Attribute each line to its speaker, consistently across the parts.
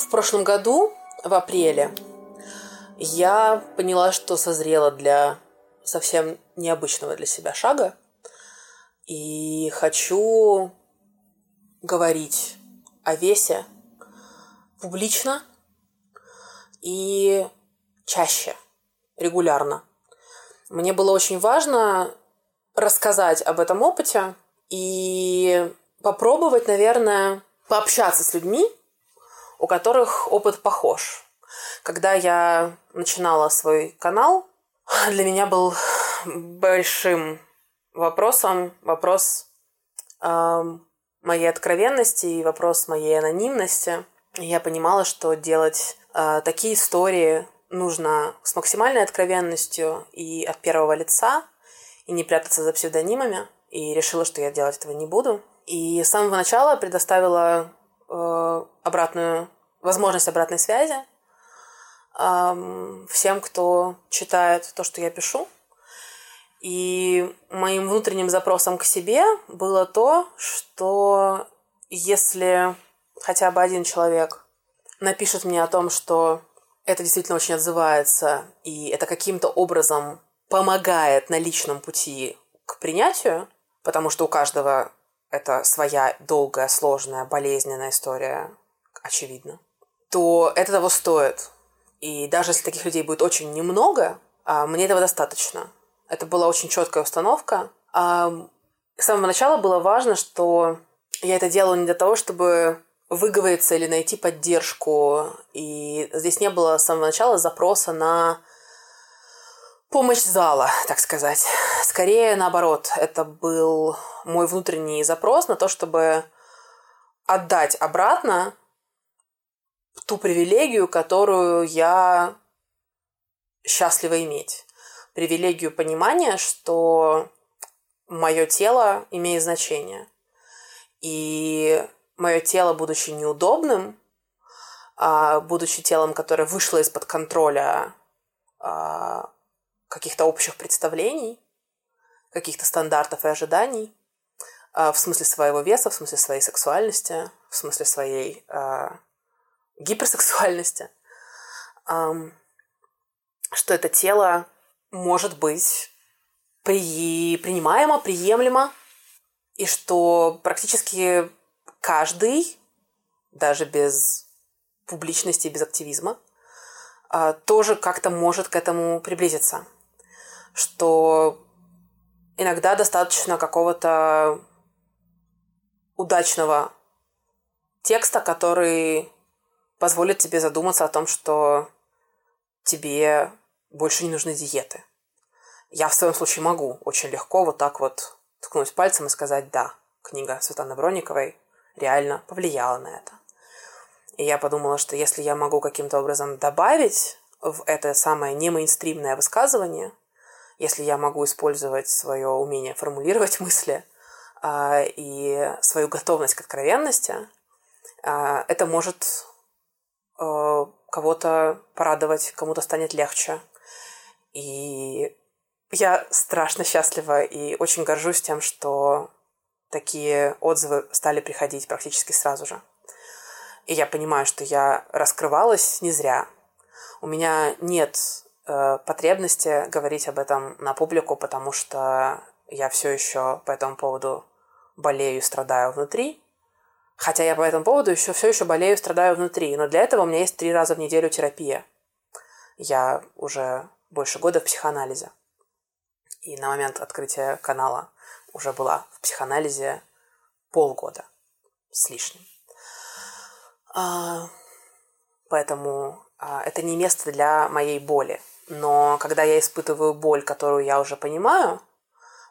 Speaker 1: В прошлом году, в апреле, я поняла, что созрела для совсем необычного для себя шага. И хочу говорить о весе публично и чаще, регулярно. Мне было очень важно рассказать об этом опыте и попробовать, наверное, пообщаться с людьми, у которых опыт похож. Когда я начинала свой канал, для меня был большим вопросом вопрос э, моей откровенности и вопрос моей анонимности. Я понимала, что делать э, такие истории нужно с максимальной откровенностью и от первого лица, и не прятаться за псевдонимами. И решила, что я делать этого не буду. И с самого начала предоставила э, обратную возможность обратной связи всем, кто читает то, что я пишу. И моим внутренним запросом к себе было то, что если хотя бы один человек напишет мне о том, что это действительно очень отзывается, и это каким-то образом помогает на личном пути к принятию, потому что у каждого это своя долгая, сложная, болезненная история, очевидно, то это того стоит. И даже если таких людей будет очень немного, а, мне этого достаточно. Это была очень четкая установка. А, с самого начала было важно, что я это делала не для того, чтобы выговориться или найти поддержку. И здесь не было с самого начала запроса на помощь зала, так сказать. Скорее наоборот, это был мой внутренний запрос на то, чтобы отдать обратно ту привилегию, которую я счастлива иметь. Привилегию понимания, что мое тело имеет значение. И мое тело, будучи неудобным, а, будучи телом, которое вышло из-под контроля а, каких-то общих представлений, каких-то стандартов и ожиданий а, в смысле своего веса, в смысле своей сексуальности, в смысле своей гиперсексуальности, что это тело может быть при... принимаемо, приемлемо, и что практически каждый, даже без публичности и без активизма, э, тоже как-то может к этому приблизиться – что иногда достаточно какого-то удачного текста, который позволит тебе задуматься о том, что тебе больше не нужны диеты. Я в своем случае могу очень легко вот так вот ткнуть пальцем и сказать «да». Книга Светланы Бронниковой реально повлияла на это. И я подумала, что если я могу каким-то образом добавить в это самое немейнстримное высказывание, если я могу использовать свое умение формулировать мысли а, и свою готовность к откровенности, а, это может а, кого-то порадовать, кому-то станет легче. И я страшно счастлива и очень горжусь тем, что такие отзывы стали приходить практически сразу же. И я понимаю, что я раскрывалась не зря. У меня нет Э, потребности говорить об этом на публику, потому что я все еще по этому поводу болею и страдаю внутри. Хотя я по этому поводу еще все еще болею страдаю внутри. Но для этого у меня есть три раза в неделю терапия. Я уже больше года в психоанализе. И на момент открытия канала уже была в психоанализе полгода с лишним. А, поэтому а, это не место для моей боли. Но когда я испытываю боль, которую я уже понимаю,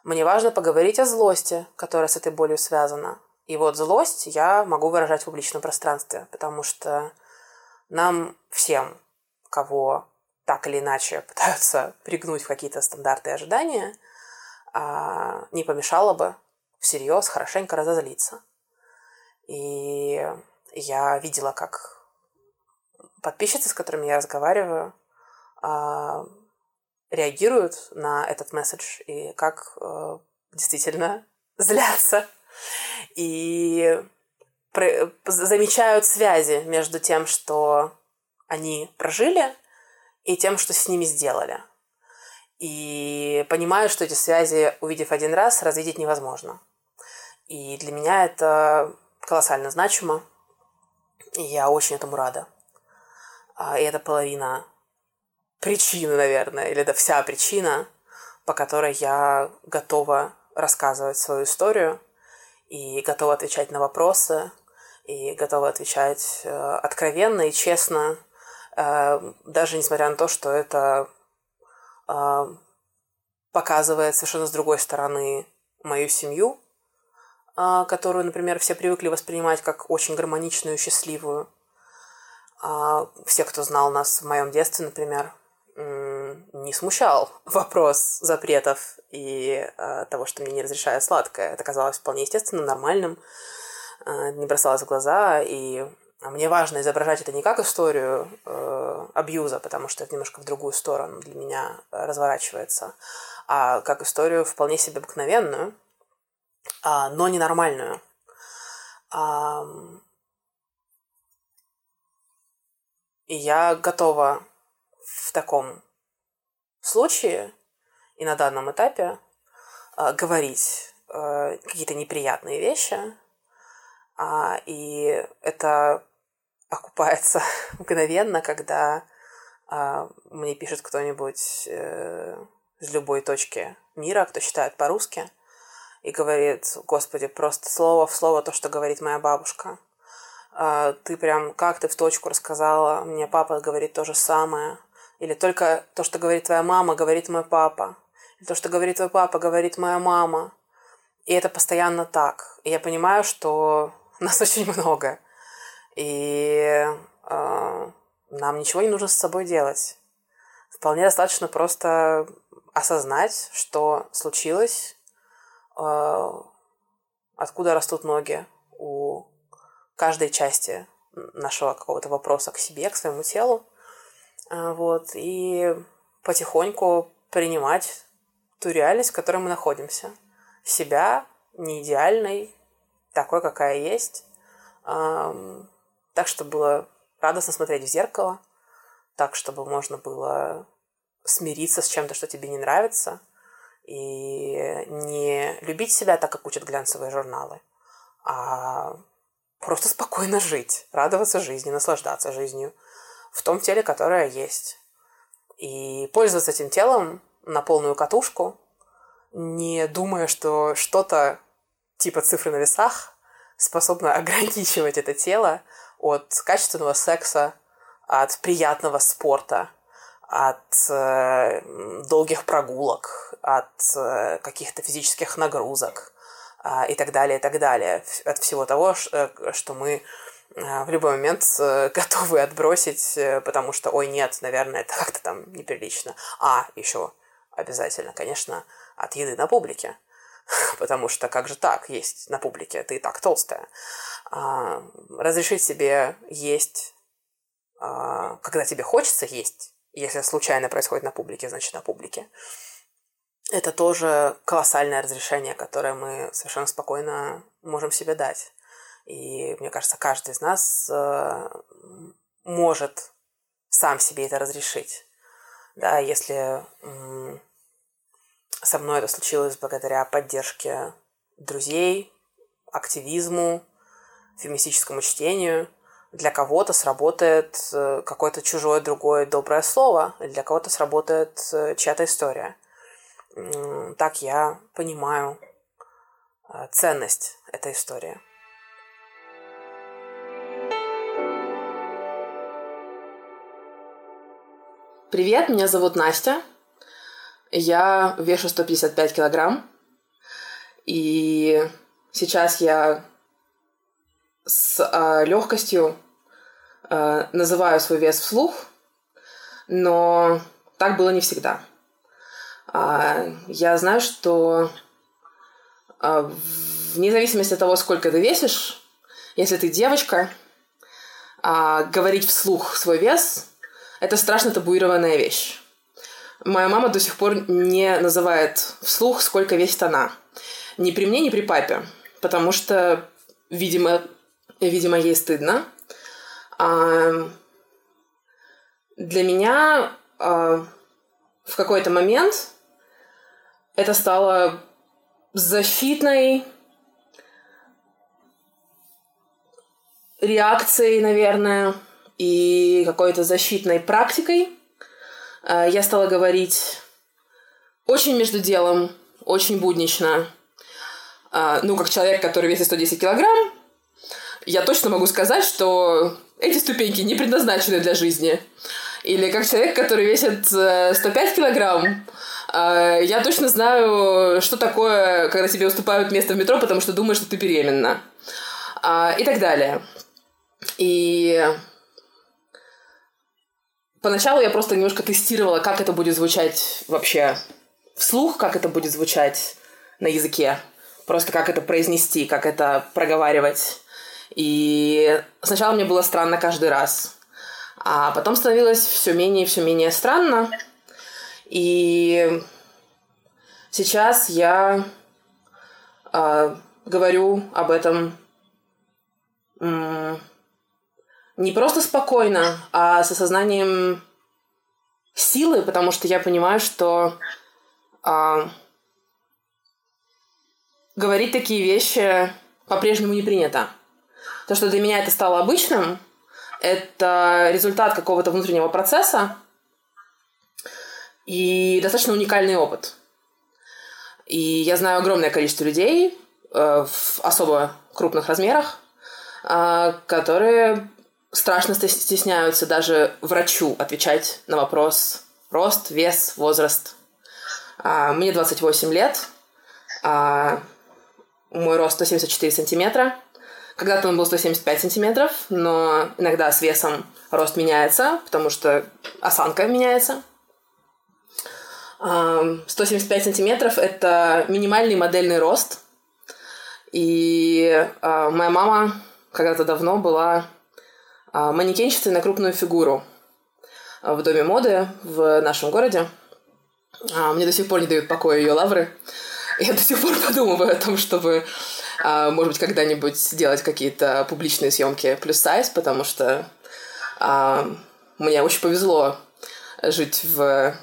Speaker 1: мне важно поговорить о злости, которая с этой болью связана. И вот злость я могу выражать в публичном пространстве, потому что нам всем, кого так или иначе пытаются пригнуть в какие-то стандарты и ожидания, а, не помешало бы всерьез хорошенько разозлиться. И я видела, как подписчицы, с которыми я разговариваю, а, реагируют на этот месседж и как э, действительно злятся. И замечают связи между тем, что они прожили, и тем, что с ними сделали. И понимают, что эти связи, увидев один раз, развидеть невозможно. И для меня это колоссально значимо. И я очень этому рада. А, и это половина причины, наверное, или это вся причина, по которой я готова рассказывать свою историю и готова отвечать на вопросы, и готова отвечать э, откровенно и честно, э, даже несмотря на то, что это э, показывает совершенно с другой стороны мою семью, которую, например, все привыкли воспринимать как очень гармоничную, счастливую. Э, все, кто знал нас в моем детстве, например, не смущал вопрос запретов и э, того, что мне не разрешают сладкое. Это казалось вполне естественным, нормальным, э, не бросалось в глаза, и мне важно изображать это не как историю э, абьюза, потому что это немножко в другую сторону для меня разворачивается, а как историю вполне себе обыкновенную, э, но ненормальную. Э, и я готова в таком случае и на данном этапе э, говорить э, какие-то неприятные вещи, э, и это окупается мгновенно, когда мне пишет кто-нибудь э, из любой точки мира, кто читает по-русски, и говорит, господи, просто слово в слово то, что говорит моя бабушка. Ты прям, как ты в точку рассказала, мне папа говорит то же самое – или только то, что говорит твоя мама, говорит мой папа. Или то, что говорит твой папа, говорит моя мама. И это постоянно так. И я понимаю, что нас очень много. И э, нам ничего не нужно с собой делать. Вполне достаточно просто осознать, что случилось, э, откуда растут ноги у каждой части нашего какого-то вопроса к себе, к своему телу. А, вот, и потихоньку принимать ту реальность, в которой мы находимся. Себя, не идеальной, такой, какая есть. Так, чтобы было радостно смотреть в зеркало, так, чтобы можно было смириться с чем-то, что тебе не нравится, и не любить себя так, как учат глянцевые журналы, а просто спокойно жить, радоваться жизни, наслаждаться жизнью – в том теле, которое есть. И пользоваться этим телом на полную катушку, не думая, что что-то типа цифры на весах способно ограничивать это тело от качественного секса, от приятного спорта, от э, долгих прогулок, от э, каких-то физических нагрузок э, и так далее, и так далее. От всего того, э, что мы в любой момент э, готовы отбросить, э, потому что, ой, нет, наверное, это как-то там неприлично. А, еще обязательно, конечно, от еды на публике. Потому что как же так есть на публике, ты и так толстая. А, разрешить себе есть, а, когда тебе хочется есть, если случайно происходит на публике, значит на публике. Это тоже колоссальное разрешение, которое мы совершенно спокойно можем себе дать. И мне кажется, каждый из нас э, может сам себе это разрешить. Да, если со мной это случилось благодаря поддержке друзей, активизму, феминистическому чтению, для кого-то сработает э, какое-то чужое другое доброе слово, для кого-то сработает э, чья-то история. Так я понимаю ценность этой истории. Привет, меня зовут Настя. Я вешу 155 килограмм. И сейчас я с э, легкостью э, называю свой вес вслух, но так было не всегда. Э, я знаю, что э, вне зависимости от того, сколько ты весишь, если ты девочка, э, говорить вслух свой вес это страшно табуированная вещь. Моя мама до сих пор не называет вслух, сколько весит она. Ни при мне, ни при папе. Потому что, видимо, видимо, ей стыдно. А, для меня а, в какой-то момент это стало защитной реакцией, наверное, и какой-то защитной практикой. А, я стала говорить очень между делом, очень буднично. А, ну, как человек, который весит 110 килограмм, я точно могу сказать, что эти ступеньки не предназначены для жизни. Или как человек, который весит 105 э, килограмм, я точно знаю, что такое, когда тебе уступают место в метро, потому что думаешь, что ты беременна. И так далее. И поначалу я просто немножко тестировала, как это будет звучать вообще вслух, как это будет звучать на языке. Просто как это произнести, как это проговаривать. И сначала мне было странно каждый раз. А потом становилось все менее и все менее странно. И сейчас я э, говорю об этом не просто спокойно, а с осознанием силы, потому что я понимаю, что а, говорить такие вещи по-прежнему не принято. То, что для меня это стало обычным, это результат какого-то внутреннего процесса и достаточно уникальный опыт. И я знаю огромное количество людей э, в особо крупных размерах, э, которые страшно стесняются даже врачу отвечать на вопрос рост, вес, возраст. А, мне 28 лет, а, мой рост 174 сантиметра. Когда-то он был 175 сантиметров, но иногда с весом рост меняется, потому что осанка меняется. 175 а, сантиметров – это минимальный модельный рост. И а, моя мама когда-то давно была манекенщицей на крупную фигуру а, в Доме моды в нашем городе. А, мне до сих пор не дают покоя ее лавры. Я до сих пор подумываю о том, чтобы, может быть, когда-нибудь сделать какие-то публичные съемки плюс сайз, потому что мне очень повезло жить в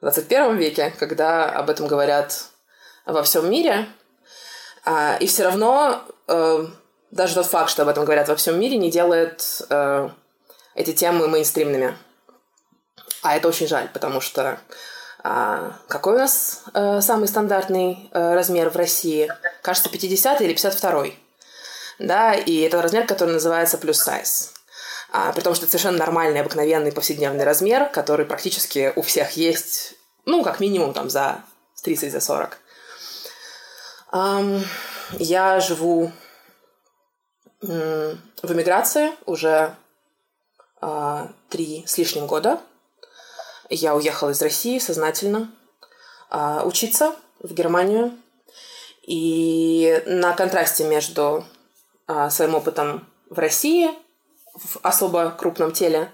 Speaker 1: 21 веке, когда об этом говорят во всем мире. И все равно э, даже тот факт, что об этом говорят во всем мире, не делает э, эти темы мейнстримными. А это очень жаль, потому что э, какой у нас э, самый стандартный э, размер в России? Кажется, 50 или 52 да, и это размер, который называется плюс сайз. А, при том, что это совершенно нормальный, обыкновенный повседневный размер, который практически у всех есть, ну, как минимум, там, за 30, за 40. Um, я живу в эмиграции уже а, три с лишним года. Я уехала из России сознательно а, учиться в Германию. И на контрасте между а, своим опытом в России, в особо крупном теле,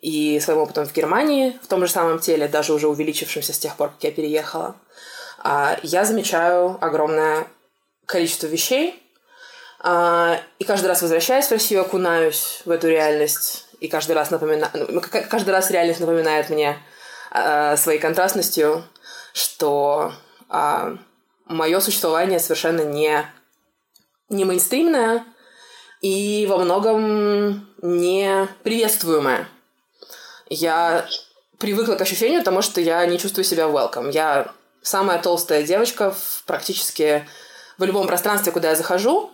Speaker 1: и своим опытом в Германии, в том же самом теле, даже уже увеличившемся с тех пор, как я переехала, я замечаю огромное количество вещей, а, и каждый раз, возвращаясь в Россию, окунаюсь в эту реальность. И каждый раз напоминаю... Ну, каждый раз реальность напоминает мне а, своей контрастностью, что а, мое существование совершенно не, не мейнстримное и во многом не приветствуемое. Я привыкла к ощущению того, что я не чувствую себя welcome. Я самая толстая девочка в практически в любом пространстве, куда я захожу,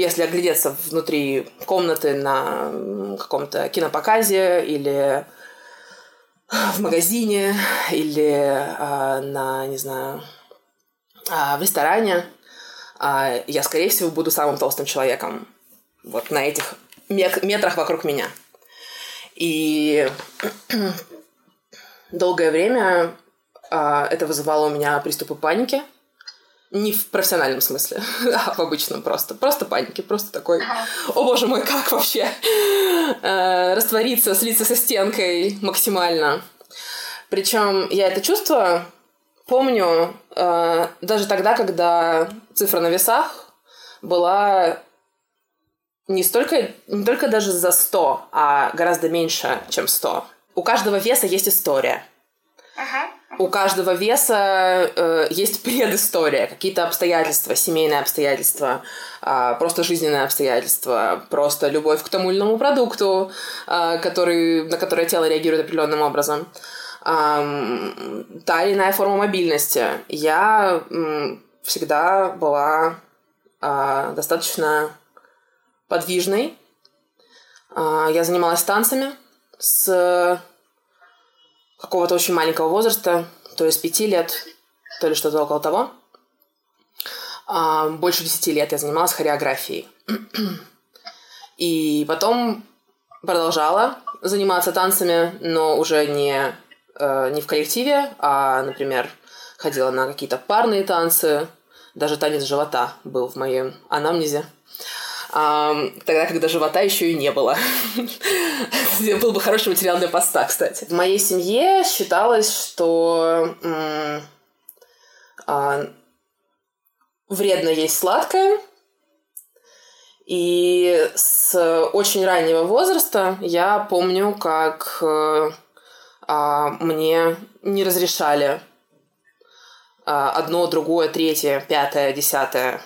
Speaker 1: если оглядеться внутри комнаты на каком-то кинопоказе или в магазине или а, на, не знаю, а, в ресторане, а, я, скорее всего, буду самым толстым человеком вот на этих метрах вокруг меня. И долгое время а, это вызывало у меня приступы паники – не в профессиональном смысле, а в обычном просто. Просто паники, просто такой, о боже мой, как вообще э, раствориться, слиться со стенкой максимально. Причем я это чувство помню э, даже тогда, когда цифра на весах была не столько, не только даже за 100, а гораздо меньше, чем 100. У каждого веса есть история.
Speaker 2: Ага.
Speaker 1: У каждого веса э, есть предыстория, какие-то обстоятельства, семейные обстоятельства, э, просто жизненные обстоятельства, просто любовь к тому или иному продукту, э, который, на который тело реагирует определенным образом. Э, та или иная форма мобильности. Я э, всегда была э, достаточно подвижной. Э, я занималась танцами с какого-то очень маленького возраста, то есть пяти лет, то ли что-то около того. А, больше десяти лет я занималась хореографией. И потом продолжала заниматься танцами, но уже не, э, не в коллективе, а, например, ходила на какие-то парные танцы. Даже танец живота был в моем анамнезе тогда, когда живота еще и не было. Был бы хороший материал для поста, кстати. В моей семье считалось, что а, вредно есть сладкое, и с очень раннего возраста я помню, как э, а, мне не разрешали а, одно, другое, третье, пятое, десятое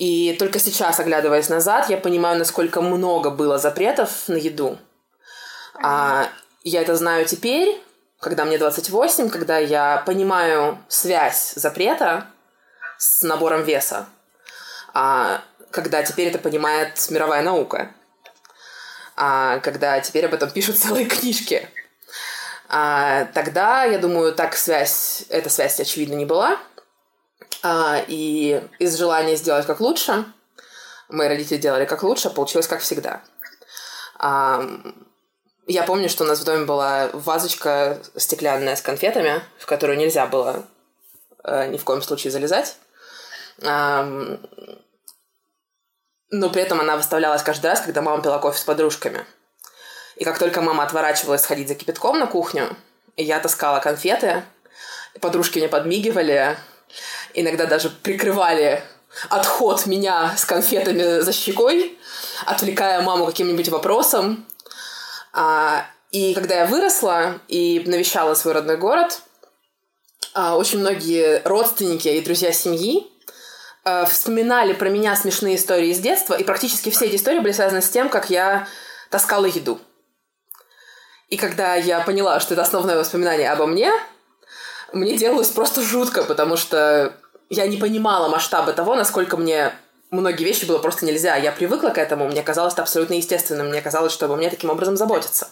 Speaker 1: и только сейчас, оглядываясь назад, я понимаю, насколько много было запретов на еду. А, я это знаю теперь, когда мне 28, когда я понимаю связь запрета с набором веса. А, когда теперь это понимает мировая наука. А, когда теперь об этом пишут целые книжки. А, тогда, я думаю, так связь, эта связь, очевидно, не была. А, и из желания сделать как лучше, мои родители делали как лучше, а получилось как всегда. А, я помню, что у нас в доме была вазочка стеклянная с конфетами, в которую нельзя было э, ни в коем случае залезать. А, но при этом она выставлялась каждый раз, когда мама пила кофе с подружками. И как только мама отворачивалась сходить за кипятком на кухню, я таскала конфеты, подружки мне подмигивали, иногда даже прикрывали отход меня с конфетами за щекой, отвлекая маму каким-нибудь вопросом. А, и когда я выросла и навещала свой родной город, а, очень многие родственники и друзья семьи а, вспоминали про меня смешные истории из детства, и практически все эти истории были связаны с тем, как я таскала еду. И когда я поняла, что это основное воспоминание обо мне, мне делалось просто жутко, потому что я не понимала масштаба того, насколько мне многие вещи было просто нельзя. Я привыкла к этому, мне казалось это абсолютно естественным, мне казалось, что обо мне таким образом заботятся.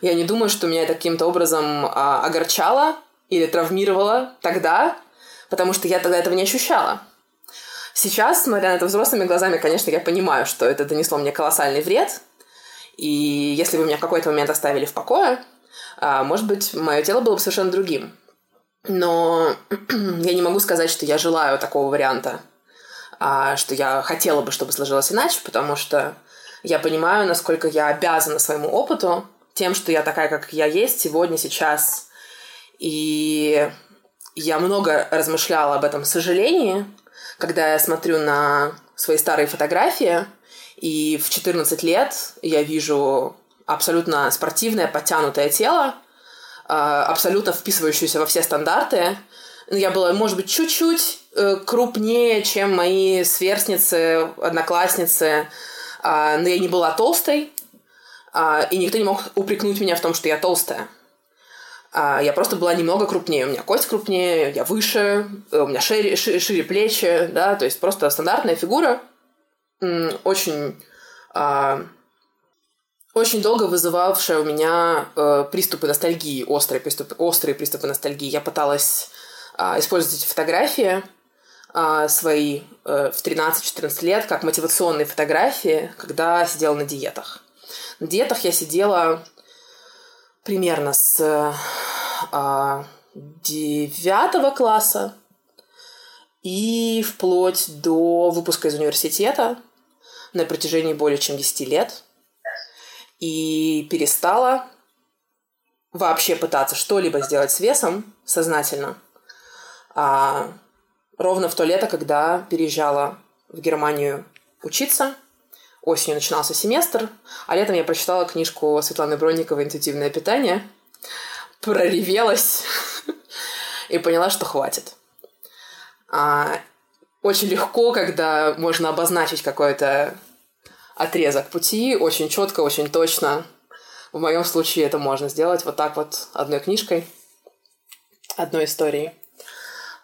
Speaker 1: Я не думаю, что меня это каким-то образом а, огорчало или травмировало тогда, потому что я тогда этого не ощущала. Сейчас, смотря на это взрослыми глазами, конечно, я понимаю, что это донесло мне колоссальный вред, и если бы меня в какой-то момент оставили в покое, а, может быть, мое тело было бы совершенно другим. Но я не могу сказать, что я желаю такого варианта, а что я хотела бы, чтобы сложилось иначе, потому что я понимаю, насколько я обязана своему опыту тем, что я такая, как я есть сегодня, сейчас. И я много размышляла об этом сожалении, когда я смотрю на свои старые фотографии, и в 14 лет я вижу абсолютно спортивное, подтянутое тело, абсолютно вписывающуюся во все стандарты. Ну, я была, может быть, чуть-чуть э, крупнее, чем мои сверстницы, одноклассницы, а, но я не была толстой, а, и никто не мог упрекнуть меня в том, что я толстая. Я просто была немного крупнее. У меня кость крупнее, я выше, у меня шире, шире, шире плечи, да, то есть просто стандартная фигура. Очень очень долго вызывавшая у меня э, приступы ностальгии, острые приступы, острые приступы ностальгии. Я пыталась э, использовать эти фотографии э, свои э, в 13-14 лет как мотивационные фотографии, когда сидела на диетах. На диетах я сидела примерно с э, 9 класса и вплоть до выпуска из университета на протяжении более чем 10 лет – и перестала вообще пытаться что-либо сделать с весом сознательно. А ровно в то лето, когда переезжала в Германию учиться, осенью начинался семестр, а летом я прочитала книжку Светланы Бронниковой «Интуитивное питание», проревелась и поняла, что хватит. А, очень легко, когда можно обозначить какой-то отрезок пути, очень четко, очень точно. В моем случае это можно сделать вот так вот одной книжкой, одной историей.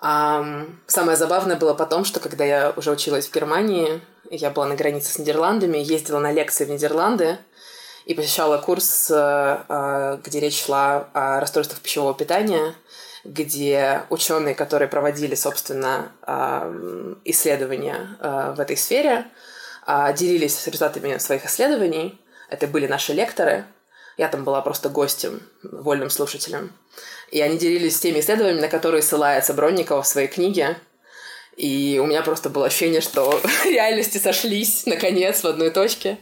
Speaker 1: Самое забавное было потом, что когда я уже училась в Германии, я была на границе с Нидерландами, ездила на лекции в Нидерланды и посещала курс, э, э, где речь шла о расстройствах пищевого питания, где ученые, которые проводили, собственно, э, исследования в этой сфере, делились результатами своих исследований. Это были наши лекторы. Я там была просто гостем, вольным слушателем. И они делились теми исследованиями, на которые ссылается Бронникова в своей книге. И у меня просто было ощущение, что реальности сошлись, наконец, в одной точке.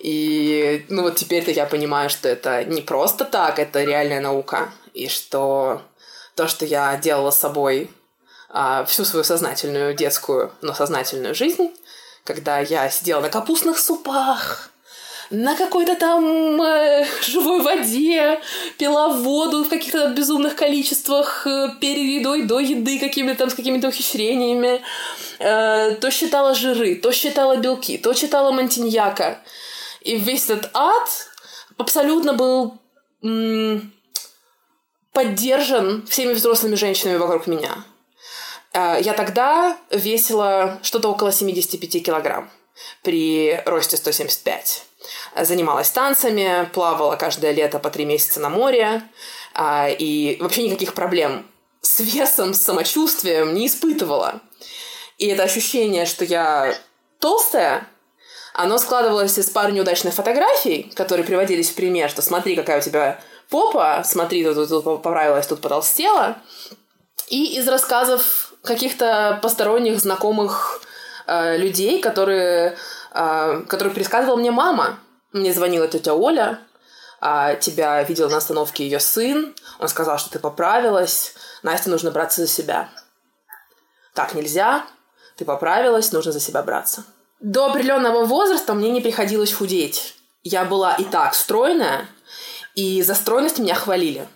Speaker 1: И, ну вот теперь-то я понимаю, что это не просто так, это реальная наука. И что то, что я делала с собой а, всю свою сознательную детскую, но сознательную жизнь, когда я сидела на капустных супах, на какой-то там э, живой воде, пила воду в каких-то безумных количествах э, перед едой, до еды, какими-то там с какими-то ухищрениями, э, то считала жиры, то считала белки, то читала мантиньяка. И весь этот ад абсолютно был м- поддержан всеми взрослыми женщинами вокруг меня. Э, я тогда весила что-то около 75 килограмм при росте 175 занималась танцами, плавала каждое лето по три месяца на море, а, и вообще никаких проблем с весом, с самочувствием не испытывала. И это ощущение, что я толстая, оно складывалось из пары неудачных фотографий, которые приводились в пример, что смотри, какая у тебя попа, смотри, тут, тут, тут поправилась, тут потолстела, и из рассказов каких-то посторонних знакомых э, людей, которые а, который пересказывала мне мама. Мне звонила тетя Оля, а, тебя видел на остановке ее сын, он сказал, что ты поправилась, Насте нужно браться за себя. Так нельзя, ты поправилась, нужно за себя браться. До определенного возраста мне не приходилось худеть. Я была и так стройная, и за стройность меня хвалили.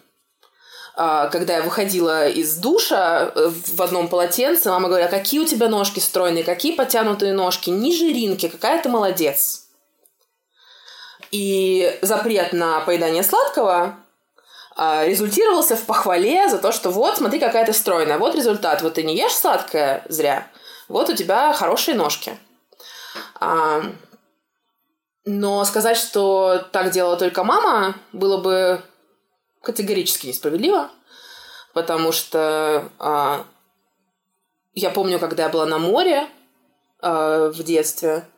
Speaker 1: А, когда я выходила из душа э, в одном полотенце, мама говорила, какие у тебя ножки стройные, какие потянутые ножки, ни жиринки, какая ты молодец. И запрет на поедание сладкого а, результировался в похвале за то, что вот, смотри, какая ты стройная, вот результат, вот ты не ешь сладкое зря, вот у тебя хорошие ножки. А, но сказать, что так делала только мама, было бы категорически несправедливо, потому что а, я помню, когда я была на море а, в детстве,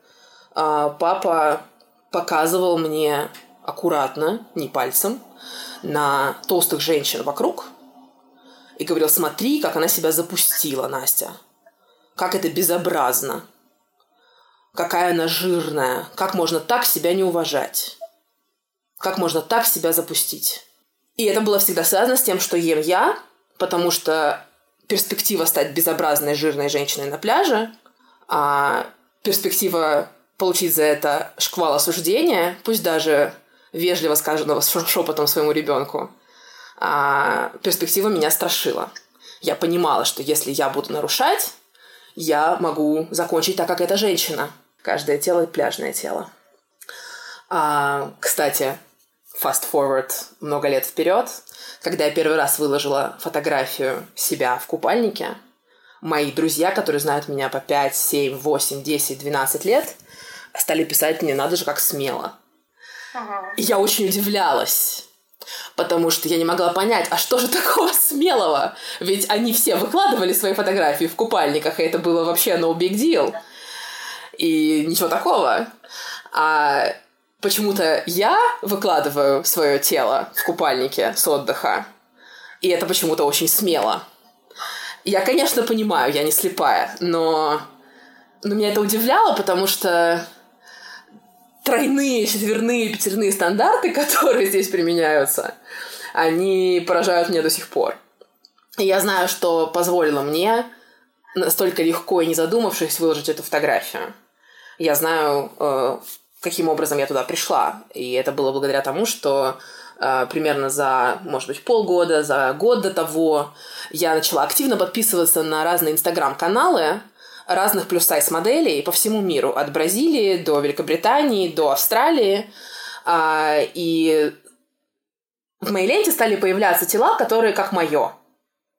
Speaker 1: а, папа показывал мне аккуратно, не пальцем, на толстых женщин вокруг и говорил, смотри, как она себя запустила, Настя. Как это безобразно. Какая она жирная. Как можно так себя не уважать. Как можно так себя запустить. И это было всегда связано с тем, что ем я, потому что перспектива стать безобразной жирной женщиной на пляже, а перспектива получить за это шквал осуждения, пусть даже вежливо сказанного шепотом своему ребенку, а перспектива меня страшила. Я понимала, что если я буду нарушать, я могу закончить так, как эта женщина. Каждое тело – пляжное тело. А, кстати, fast forward много лет вперед, когда я первый раз выложила фотографию себя в купальнике, мои друзья, которые знают меня по 5, 7, 8, 10, 12 лет, стали писать мне, надо же, как смело. Ага. И я очень удивлялась. Потому что я не могла понять, а что же такого смелого? Ведь они все выкладывали свои фотографии в купальниках, и это было вообще no big deal. И ничего такого. А почему-то я выкладываю свое тело в купальнике с отдыха, и это почему-то очень смело. Я, конечно, понимаю, я не слепая, но, но меня это удивляло, потому что тройные, четверные, пятерные стандарты, которые здесь применяются, они поражают меня до сих пор. И я знаю, что позволило мне настолько легко и не задумавшись выложить эту фотографию. Я знаю, э, каким образом я туда пришла. И это было благодаря тому, что э, примерно за, может быть, полгода, за год до того я начала активно подписываться на разные инстаграм-каналы разных плюс-сайз моделей по всему миру, от Бразилии до Великобритании, до Австралии. А, и в моей ленте стали появляться тела, которые как мое.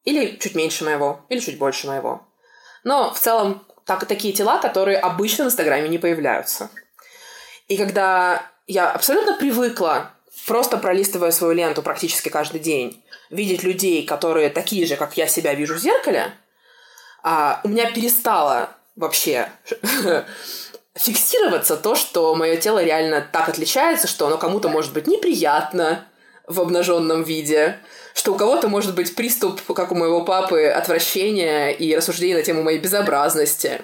Speaker 1: Или чуть меньше моего, или чуть больше моего. Но в целом так, такие тела, которые обычно в Инстаграме не появляются. И когда я абсолютно привыкла, просто пролистывая свою ленту практически каждый день, видеть людей, которые такие же, как я себя вижу в зеркале, а, у меня перестало вообще фиксироваться то, что мое тело реально так отличается, что оно кому-то может быть неприятно в обнаженном виде, что у кого-то может быть приступ, как у моего папы, отвращения и рассуждения на тему моей безобразности.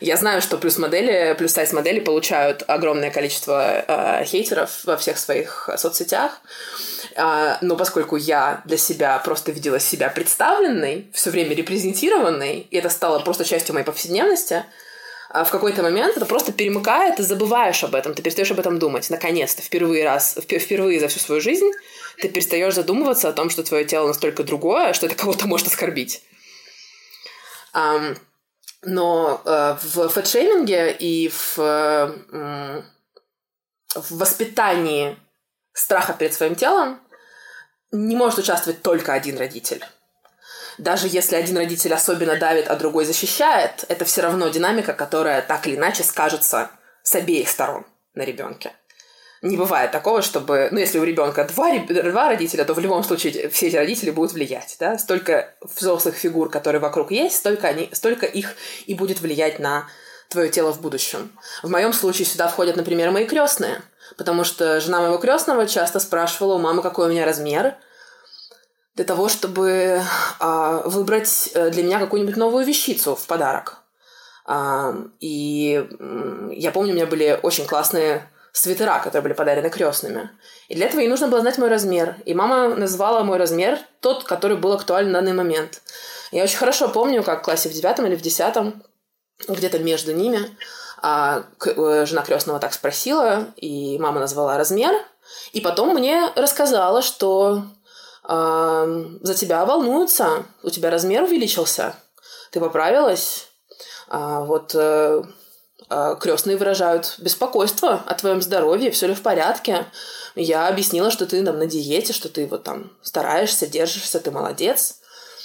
Speaker 1: Я знаю, что плюс-модели, плюс-сайз-модели получают огромное количество э, хейтеров во всех своих соцсетях, э, но поскольку я для себя просто видела себя представленной, все время репрезентированной, и это стало просто частью моей повседневности, а в какой-то момент это просто перемыкает, ты забываешь об этом, ты перестаешь об этом думать. Наконец-то, впервые раз, впервые за всю свою жизнь ты перестаешь задумываться о том, что твое тело настолько другое, что это кого-то может оскорбить. Um, но uh, в фэтшейминге и в, uh, в воспитании страха перед своим телом не может участвовать только один родитель. Даже если один родитель особенно давит, а другой защищает, это все равно динамика, которая так или иначе скажется с обеих сторон на ребенке не бывает такого, чтобы, ну, если у ребенка два, два родителя, то в любом случае все эти родители будут влиять, да, столько взрослых фигур, которые вокруг есть, столько, они, столько их и будет влиять на твое тело в будущем. В моем случае сюда входят, например, мои крестные, потому что жена моего крестного часто спрашивала у мамы, какой у меня размер, для того, чтобы а, выбрать э, для меня какую-нибудь новую вещицу в подарок. А, и я помню, у меня были очень классные свитера, которые были подарены крестными. И для этого ей нужно было знать мой размер. И мама назвала мой размер тот, который был актуален на данный момент. Я очень хорошо помню, как в классе в девятом или в десятом, где-то между ними, а, э, жена крестного так спросила, и мама назвала размер. И потом мне рассказала, что за тебя волнуются, у тебя размер увеличился, ты поправилась. А, вот э, крестные выражают беспокойство о твоем здоровье, все ли в порядке. Я объяснила, что ты там на диете, что ты вот там стараешься, держишься, ты молодец.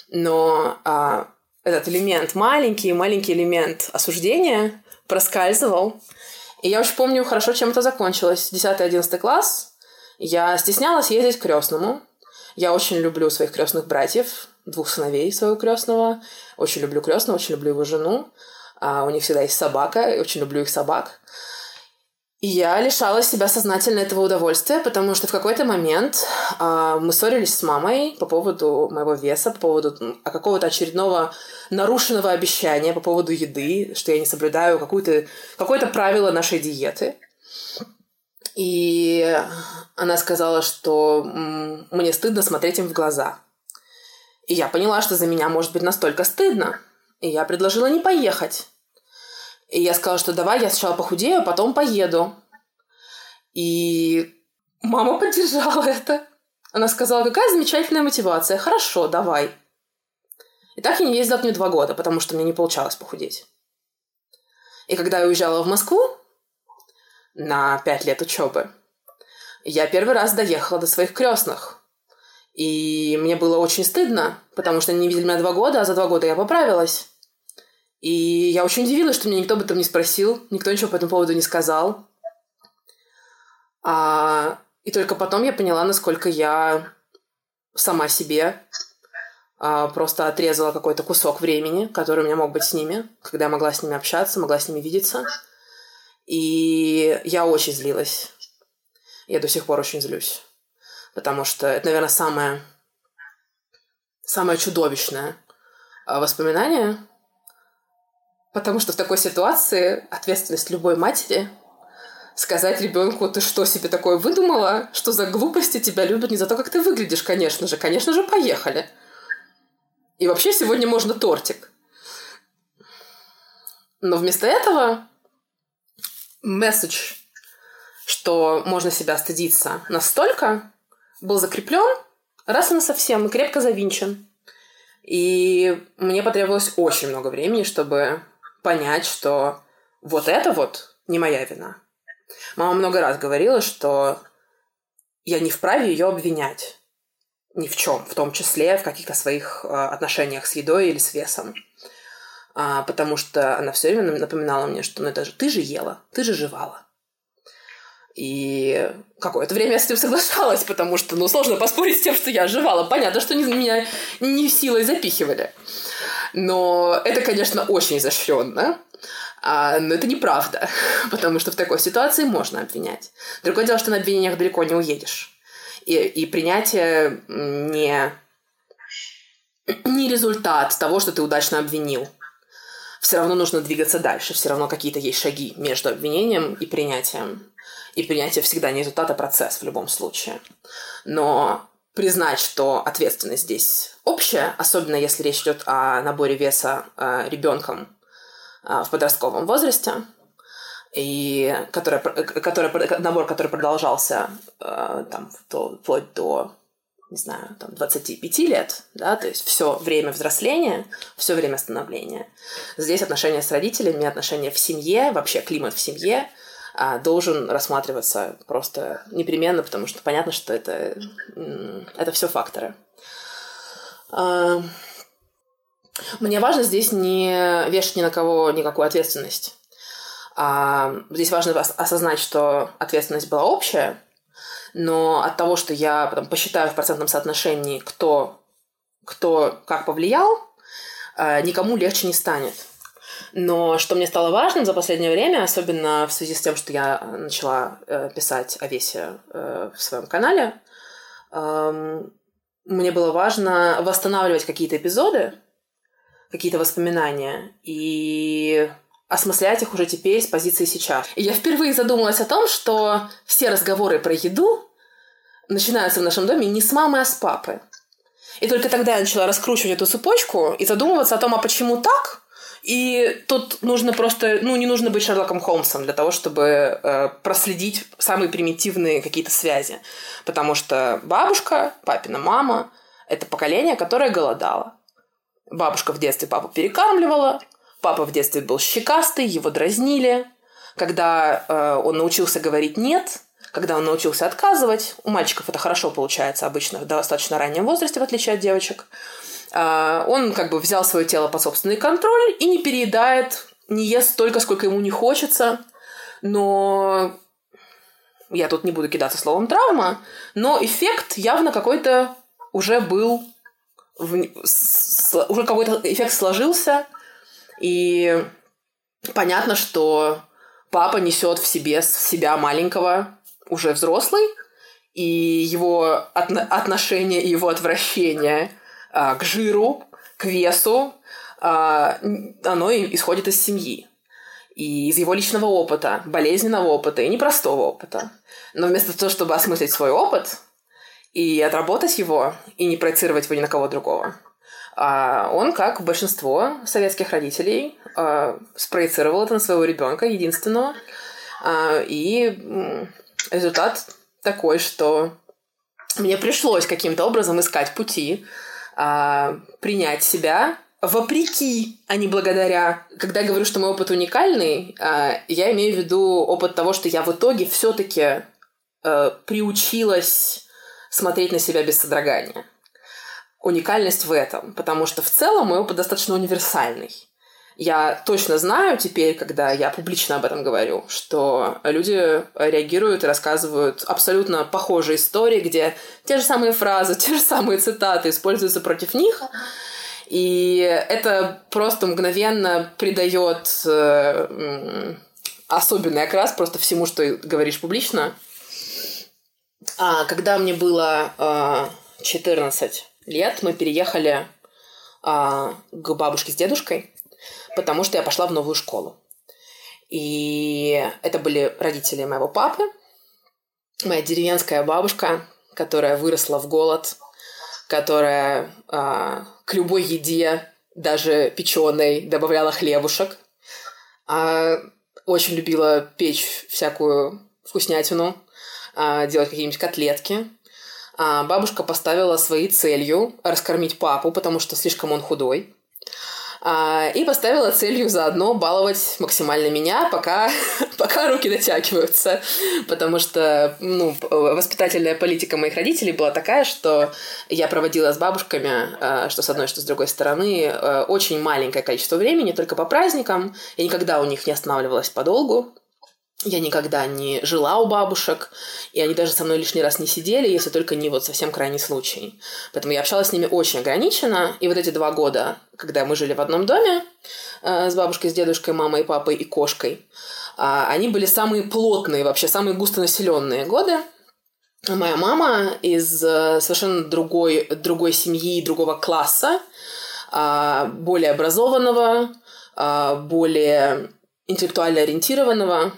Speaker 1: Но а, этот элемент, маленький, маленький элемент осуждения проскальзывал. И я очень помню хорошо, чем это закончилось. 10-11 класс. Я стеснялась ездить к крестному. Я очень люблю своих крестных братьев, двух сыновей своего крестного. Очень люблю крестного, очень люблю его жену. А у них всегда есть собака, я очень люблю их собак. И я лишала себя сознательно этого удовольствия, потому что в какой-то момент э, мы ссорились с мамой по поводу моего веса, по поводу а, какого-то очередного нарушенного обещания по поводу еды, что я не соблюдаю какое-то какое правило нашей диеты. И она сказала, что мне стыдно смотреть им в глаза. И я поняла, что за меня может быть настолько стыдно, и я предложила не поехать. И я сказала, что давай я сначала похудею, а потом поеду. И мама поддержала это. Она сказала, какая замечательная мотивация. Хорошо, давай. И так я не ездила к ней два года, потому что мне не получалось похудеть. И когда я уезжала в Москву на пять лет учебы, я первый раз доехала до своих крестных. И мне было очень стыдно, потому что они не видели меня два года, а за два года я поправилась. И я очень удивилась, что меня никто об этом не спросил, никто ничего по этому поводу не сказал. А, и только потом я поняла, насколько я сама себе а, просто отрезала какой-то кусок времени, который у меня мог быть с ними, когда я могла с ними общаться, могла с ними видеться. И я очень злилась. Я до сих пор очень злюсь. Потому что это, наверное, самое, самое чудовищное а, воспоминание, Потому что в такой ситуации ответственность любой матери сказать ребенку, ты что себе такое выдумала, что за глупости тебя любят не за то, как ты выглядишь, конечно же. Конечно же, поехали. И вообще сегодня можно тортик. Но вместо этого месседж, что можно себя стыдиться настолько, был закреплен раз и на совсем и крепко завинчен. И мне потребовалось очень много времени, чтобы понять, что вот это вот не моя вина. Мама много раз говорила, что я не вправе ее обвинять ни в чем, в том числе в каких-то своих э, отношениях с едой или с весом. А, потому что она все время напоминала мне, что ну это же ты же ела, ты же жевала. И какое-то время я с этим соглашалась, потому что, ну, сложно поспорить с тем, что я жевала. Понятно, что меня не силой запихивали. Но это, конечно, очень изощренно. А, но это неправда, потому что в такой ситуации можно обвинять. Другое дело, что на обвинениях далеко не уедешь. И, и принятие не, не результат того, что ты удачно обвинил. Все равно нужно двигаться дальше, все равно какие-то есть шаги между обвинением и принятием. И принятие всегда не результат, а процесс в любом случае. Но признать, что ответственность здесь общая, особенно если речь идет о наборе веса э, ребенком э, в подростковом возрасте, и который, который, набор, который продолжался э, там, вплоть до не знаю, там, 25 лет, да, то есть все время взросления, все время становления. Здесь отношения с родителями, отношения в семье, вообще климат в семье должен рассматриваться просто непременно, потому что понятно, что это, это все факторы. А, мне важно здесь не вешать ни на кого никакую ответственность. А, здесь важно осознать, что ответственность была общая, но от того, что я потом посчитаю в процентном соотношении, кто, кто как повлиял, никому легче не станет. Но что мне стало важным за последнее время, особенно в связи с тем, что я начала э, писать о весе э, в своем канале, эм, мне было важно восстанавливать какие-то эпизоды, какие-то воспоминания и осмыслять их уже теперь с позиции сейчас. И я впервые задумалась о том, что все разговоры про еду начинаются в нашем доме не с мамы, а с папы. И только тогда я начала раскручивать эту цепочку и задумываться о том, а почему так? И тут нужно просто, ну, не нужно быть Шерлоком Холмсом для того, чтобы э, проследить самые примитивные какие-то связи. Потому что бабушка, папина мама – это поколение, которое голодало. Бабушка в детстве папу перекармливала, Папа в детстве был щекастый, его дразнили. Когда э, он научился говорить «нет», когда он научился отказывать, у мальчиков это хорошо получается обычно в достаточно раннем возрасте, в отличие от девочек, он как бы взял свое тело под собственный контроль и не переедает, не ест столько, сколько ему не хочется. Но я тут не буду кидаться словом травма, но эффект явно какой-то уже был, в, с, уже какой-то эффект сложился – и понятно, что папа несет в себе себя маленького, уже взрослый, и его отно- отношение и его отвращение а, к жиру, к весу, а, оно исходит из семьи. И из его личного опыта, болезненного опыта и непростого опыта. Но вместо того, чтобы осмыслить свой опыт и отработать его, и не проецировать его ни на кого другого, а он, как большинство советских родителей, а, спроецировал это на своего ребенка, единственного. А, и результат такой, что мне пришлось каким-то образом искать пути, а, принять себя вопреки, а не благодаря. Когда я говорю, что мой опыт уникальный, я имею в виду опыт того, что я в итоге все-таки приучилась смотреть на себя без содрогания уникальность в этом, потому что в целом мой опыт достаточно универсальный. Я точно знаю теперь, когда я публично об этом говорю, что люди реагируют и рассказывают абсолютно похожие истории, где те же самые фразы, те же самые цитаты используются против них. И это просто мгновенно придает э, особенный окрас просто всему, что говоришь публично. А когда мне было э, 14 лет мы переехали а, к бабушке с дедушкой, потому что я пошла в новую школу. И это были родители моего папы, моя деревенская бабушка, которая выросла в голод, которая а, к любой еде, даже печеной, добавляла хлебушек. А, очень любила печь всякую вкуснятину, а, делать какие-нибудь котлетки. А бабушка поставила своей целью раскормить папу, потому что слишком он худой. А, и поставила целью заодно баловать максимально меня, пока, пока руки дотягиваются. Потому что ну, воспитательная политика моих родителей была такая, что я проводила с бабушками, а, что с одной, что с другой стороны, а, очень маленькое количество времени, только по праздникам. Я никогда у них не останавливалась подолгу. Я никогда не жила у бабушек, и они даже со мной лишний раз не сидели, если только не вот совсем крайний случай. Поэтому я общалась с ними очень ограниченно, и вот эти два года, когда мы жили в одном доме э, с бабушкой, с дедушкой, мамой, папой и кошкой, э, они были самые плотные, вообще самые густонаселенные годы. Моя мама из э, совершенно другой, другой семьи, другого класса, э, более образованного, э, более интеллектуально ориентированного.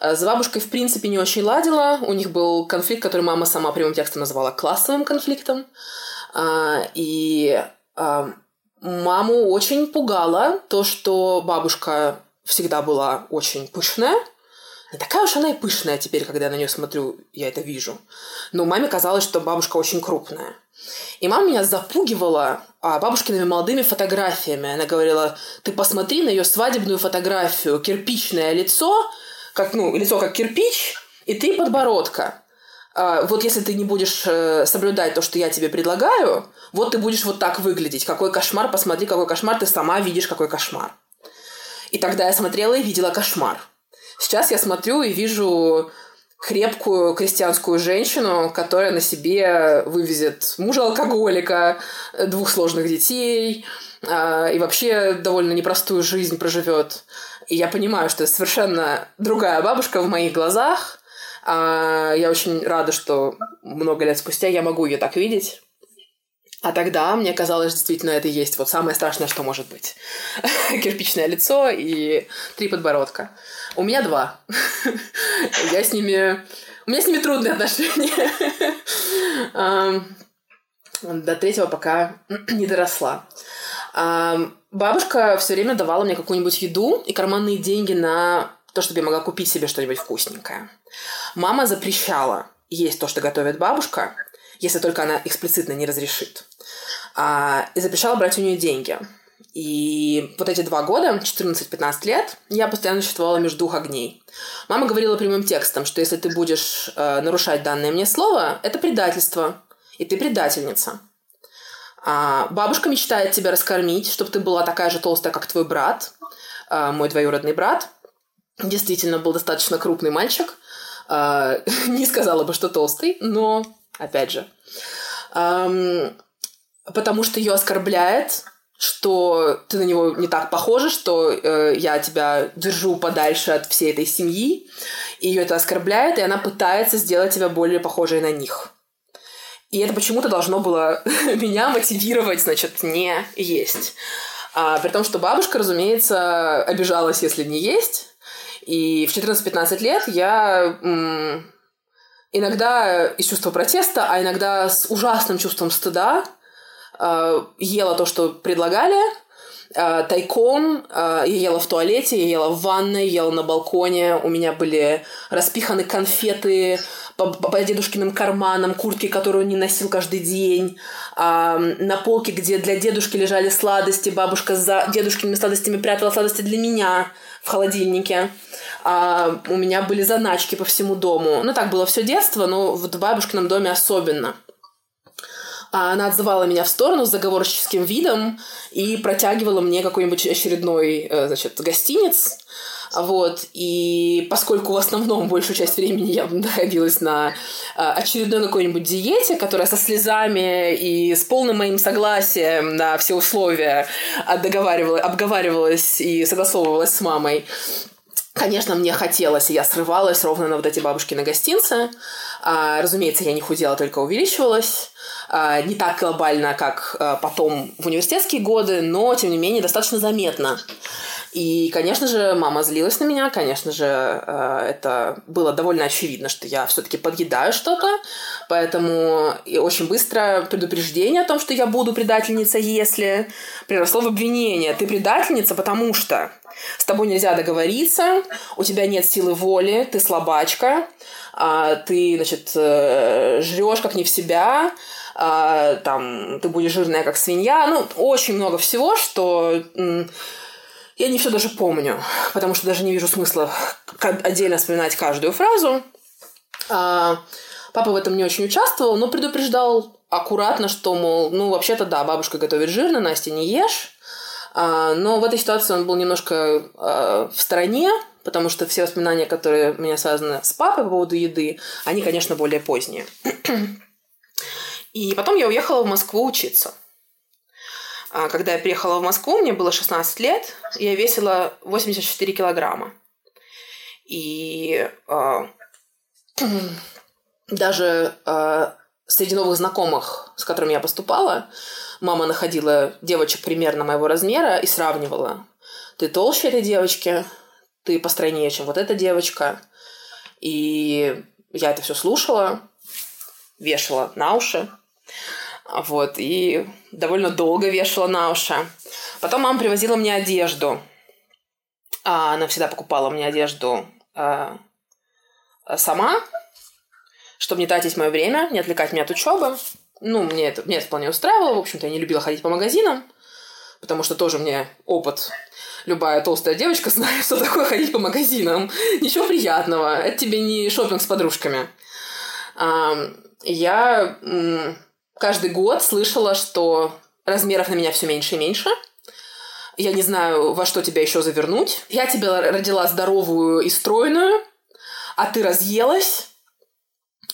Speaker 1: Э, с бабушкой, в принципе, не очень ладила. У них был конфликт, который мама сама прямым текстом называла классовым конфликтом. Э, и э, маму очень пугало то, что бабушка всегда была очень пышная. Не такая уж она и пышная теперь, когда я на нее смотрю, я это вижу. Но маме казалось, что бабушка очень крупная. И мама меня запугивала а, бабушкиными молодыми фотографиями. Она говорила, ты посмотри на ее свадебную фотографию, кирпичное лицо, как, ну, лицо как кирпич, и три подбородка. А, вот если ты не будешь э, соблюдать то, что я тебе предлагаю, вот ты будешь вот так выглядеть. Какой кошмар, посмотри, какой кошмар, ты сама видишь, какой кошмар. И тогда я смотрела и видела кошмар. Сейчас я смотрю и вижу крепкую крестьянскую женщину, которая на себе вывезет мужа-алкоголика, двух сложных детей а, и вообще довольно непростую жизнь проживет. И я понимаю, что это совершенно другая бабушка в моих глазах. А, я очень рада, что много лет спустя я могу ее так видеть. А тогда мне казалось, действительно, это и есть вот самое страшное, что может быть. Кирпичное лицо и три подбородка. У меня два. Я с ними... У меня с ними трудные отношения. До третьего пока не доросла. Бабушка все время давала мне какую-нибудь еду и карманные деньги на то, чтобы я могла купить себе что-нибудь вкусненькое. Мама запрещала есть то, что готовит бабушка, если только она эксплицитно не разрешит. А, и запрещала брать у нее деньги. И вот эти два года, 14-15 лет, я постоянно существовала между двух огней. Мама говорила прямым текстом, что если ты будешь э, нарушать данное мне слово, это предательство, и ты предательница. А бабушка мечтает тебя раскормить, чтобы ты была такая же толстая, как твой брат, э, мой двоюродный брат. Действительно, был достаточно крупный мальчик. Э, не сказала бы, что толстый, но, опять же. Эм, потому что ее оскорбляет что ты на него не так похожа, что э, я тебя держу подальше от всей этой семьи, и ее это оскорбляет, и она пытается сделать тебя более похожей на них. И это почему-то должно было меня мотивировать, значит, не есть. А, при том, что бабушка, разумеется, обижалась, если не есть. И в 14-15 лет я м- иногда из чувства протеста, а иногда с ужасным чувством стыда э, ела то, что предлагали, э, тайком, э, я ела в туалете, я ела в ванной, ела на балконе, у меня были распиханы конфеты по, по дедушкиным карманам, куртки, которые он не носил каждый день, э, на полке, где для дедушки лежали сладости, бабушка за дедушкиными сладостями прятала сладости для меня в холодильнике. А, у меня были заначки по всему дому. Ну, так было все детство, но в бабушкином доме особенно. А она отзывала меня в сторону с заговорческим видом и протягивала мне какой-нибудь очередной, э, значит, гостиниц. Вот, и поскольку в основном большую часть времени я находилась на э, очередной какой-нибудь диете, которая со слезами и с полным моим согласием на все условия договаривалась, обговаривалась и согласовывалась с мамой, Конечно, мне хотелось, и я срывалась ровно на вот эти бабушкины гостинцы. А, разумеется, я не худела, только увеличивалась. А, не так глобально, как а, потом в университетские годы, но, тем не менее, достаточно заметно. И, конечно же, мама злилась на меня, конечно же, э, это было довольно очевидно, что я все-таки подъедаю что-то, поэтому и очень быстро предупреждение о том, что я буду предательница, если приросло в обвинение. Ты предательница, потому что с тобой нельзя договориться, у тебя нет силы воли, ты слабачка, а, ты, значит, э, жрешь как не в себя, а, там, ты будешь жирная как свинья. Ну, очень много всего, что я не все даже помню, потому что даже не вижу смысла отдельно вспоминать каждую фразу. А, папа в этом не очень участвовал, но предупреждал аккуратно, что, мол, ну, вообще-то да, бабушка готовит жирно, Настя, не ешь. А, но в этой ситуации он был немножко а, в стороне, потому что все воспоминания, которые у меня связаны с папой по поводу еды, они, конечно, более поздние. И потом я уехала в Москву учиться. А, когда я приехала в Москву, мне было 16 лет, я весила 84 килограмма. И э, даже э, среди новых знакомых, с которыми я поступала, мама находила девочек примерно моего размера и сравнивала. Ты толще этой девочки, ты постройнее, чем вот эта девочка. И я это все слушала, вешала на уши. Вот, и довольно долго вешала на уши. Потом мама привозила мне одежду. А она всегда покупала мне одежду а, сама, чтобы не тратить мое время, не отвлекать меня от учебы. Ну, мне это, мне это вполне устраивало. В общем-то, я не любила ходить по магазинам, потому что тоже мне опыт. Любая толстая девочка знает, что такое ходить по магазинам. Ничего приятного. Это тебе не шопинг с подружками. А, я каждый год слышала, что размеров на меня все меньше и меньше. Я не знаю, во что тебя еще завернуть. Я тебя родила здоровую и стройную, а ты разъелась.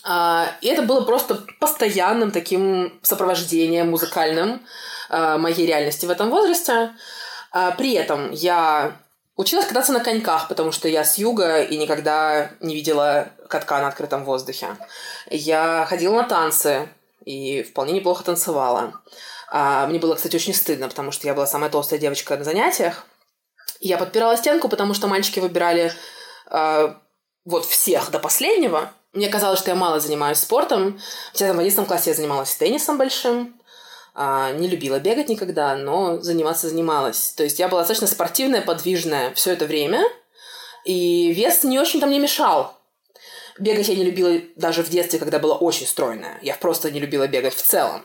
Speaker 1: А, и это было просто постоянным таким сопровождением музыкальным а, моей реальности в этом возрасте. А, при этом я училась кататься на коньках, потому что я с юга и никогда не видела катка на открытом воздухе. Я ходила на танцы, и вполне неплохо танцевала. А, мне было, кстати, очень стыдно, потому что я была самая толстая девочка на занятиях. Я подпирала стенку, потому что мальчики выбирали а, вот всех до последнего. Мне казалось, что я мало занимаюсь спортом. Хотя в 11 классе я занималась теннисом большим. А, не любила бегать никогда, но заниматься занималась. То есть я была достаточно спортивная, подвижная все это время. И вес не очень там мне мешал. Бегать я не любила даже в детстве, когда была очень стройная. Я просто не любила бегать в целом.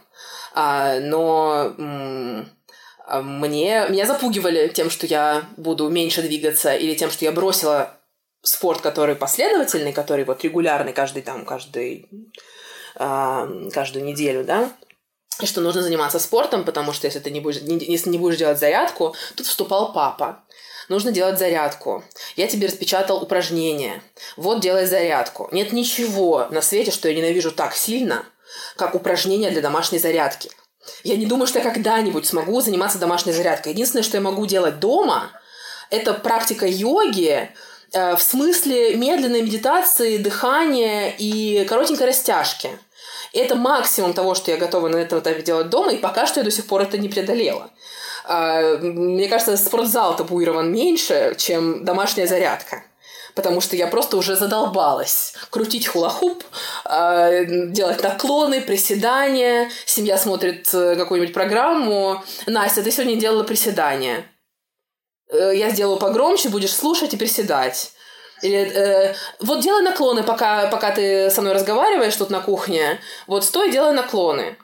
Speaker 1: А, но а, мне, меня запугивали тем, что я буду меньше двигаться, или тем, что я бросила спорт, который последовательный, который вот регулярный каждый там, каждый, а, каждую неделю, да, и что нужно заниматься спортом, потому что если ты не будешь, не, если не будешь делать зарядку, тут вступал папа нужно делать зарядку. Я тебе распечатал упражнения. Вот делай зарядку. Нет ничего на свете, что я ненавижу так сильно, как упражнения для домашней зарядки. Я не думаю, что я когда-нибудь смогу заниматься домашней зарядкой. Единственное, что я могу делать дома, это практика йоги, э, в смысле медленной медитации, дыхания и коротенькой растяжки. это максимум того, что я готова на этом этапе делать дома, и пока что я до сих пор это не преодолела. А, мне кажется, спортзал табуирован меньше, чем домашняя зарядка потому что я просто уже задолбалась крутить хула-хуп, а, делать наклоны, приседания. Семья смотрит э, какую-нибудь программу. Настя, ты сегодня делала приседания. Э, я сделаю погромче, будешь слушать и приседать. Или э, вот делай наклоны, пока, пока ты со мной разговариваешь тут на кухне. Вот стой, делай наклоны.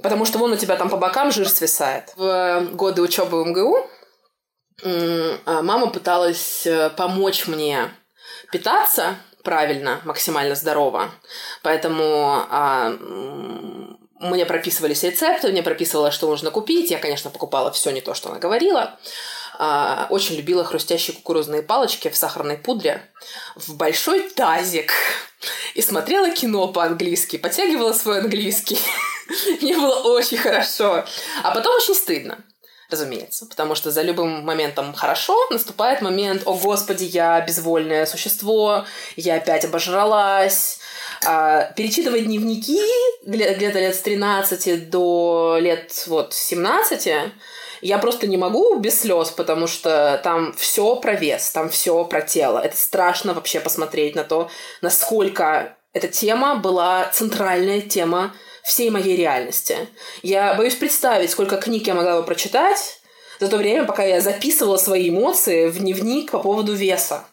Speaker 1: Потому что вон у тебя там по бокам жир свисает. В годы учебы в МГУ а, мама пыталась э, помочь мне питаться правильно, максимально здорово. Поэтому а, мне прописывались рецепты, мне прописывала, что нужно купить. Я, конечно, покупала все не то, что она говорила. А, очень любила хрустящие кукурузные палочки в сахарной пудре в большой тазик и смотрела кино по-английски, подтягивала свой английский. Мне было очень хорошо. А потом очень стыдно разумеется. Потому что за любым моментом хорошо наступает момент, о господи, я безвольное существо, я опять обожралась. А, перечитывать дневники где-то лет с 13 до лет вот 17 Я просто не могу без слез, потому что там все про вес, там все про тело. Это страшно вообще посмотреть на то, насколько эта тема была центральная тема всей моей реальности. Я боюсь представить, сколько книг я могла бы прочитать за то время, пока я записывала свои эмоции в дневник по поводу веса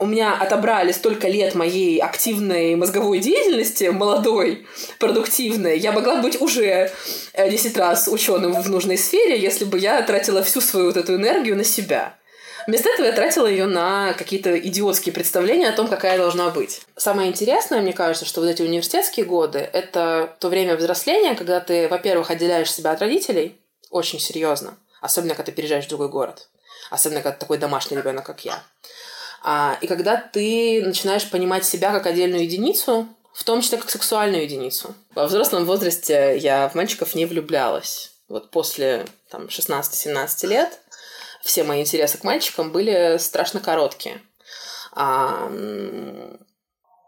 Speaker 1: у меня отобрали столько лет моей активной мозговой деятельности, молодой, продуктивной, я могла быть уже 10 э, раз ученым в нужной сфере, если бы я тратила всю свою вот эту энергию на себя. Вместо этого я тратила ее на какие-то идиотские представления о том, какая должна быть. Самое интересное, мне кажется, что вот эти университетские годы — это то время взросления, когда ты, во-первых, отделяешь себя от родителей очень серьезно, особенно когда ты переезжаешь в другой город, особенно когда ты такой домашний ребенок, как я. А, и когда ты начинаешь понимать себя как отдельную единицу, в том числе как сексуальную единицу. Во взрослом возрасте я в мальчиков не влюблялась. Вот после там, 16-17 лет все мои интересы к мальчикам были страшно короткие. А,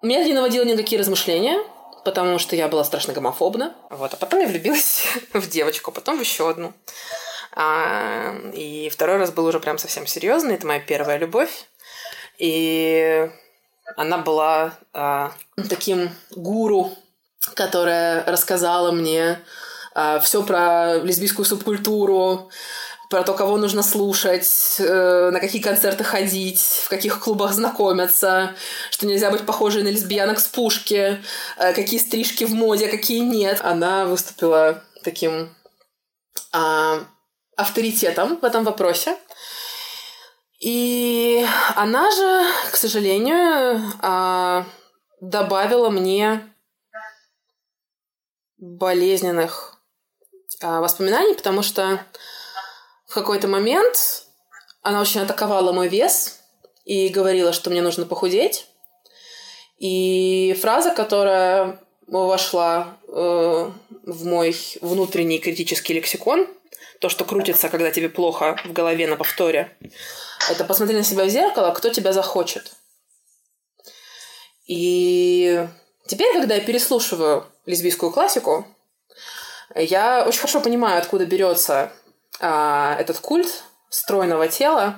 Speaker 1: меня не наводило никакие размышления, потому что я была страшно гомофобна. Вот. А потом я влюбилась в девочку, потом в еще одну. А, и второй раз был уже прям совсем серьезный. Это моя первая любовь. И она была а, таким гуру, которая рассказала мне а, все про лесбийскую субкультуру, про то, кого нужно слушать, э, на какие концерты ходить, в каких клубах знакомиться, что нельзя быть похожей на лесбиянок с пушки, э, какие стрижки в моде, какие нет. Она выступила таким э, авторитетом в этом вопросе. И она же, к сожалению, а, добавила мне болезненных а, воспоминаний, потому что в какой-то момент она очень атаковала мой вес и говорила, что мне нужно похудеть. И фраза, которая вошла э, в мой внутренний критический лексикон, то, что крутится, когда тебе плохо в голове на повторе, это посмотри на себя в зеркало, кто тебя захочет. И теперь, когда я переслушиваю лесбийскую классику, я очень хорошо понимаю, откуда берется а, этот культ стройного тела.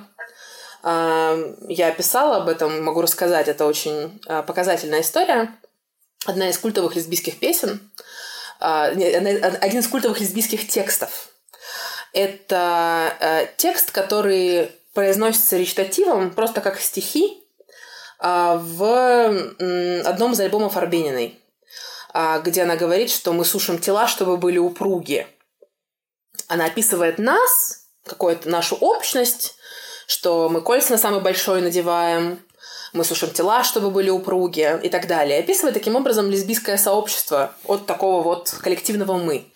Speaker 1: А, я писала об этом, могу рассказать, это очень а, показательная история. Одна из культовых лесбийских песен, а, один из культовых лесбийских текстов. Это а, текст, который произносится речитативом просто как стихи а, в одном из альбомов Арбениной, а, где она говорит, что мы сушим тела, чтобы были упруги. Она описывает нас, какую-то нашу общность, что мы кольца на самый большой надеваем, мы сушим тела, чтобы были упруги и так далее. Описывает таким образом лесбийское сообщество от такого вот коллективного «мы».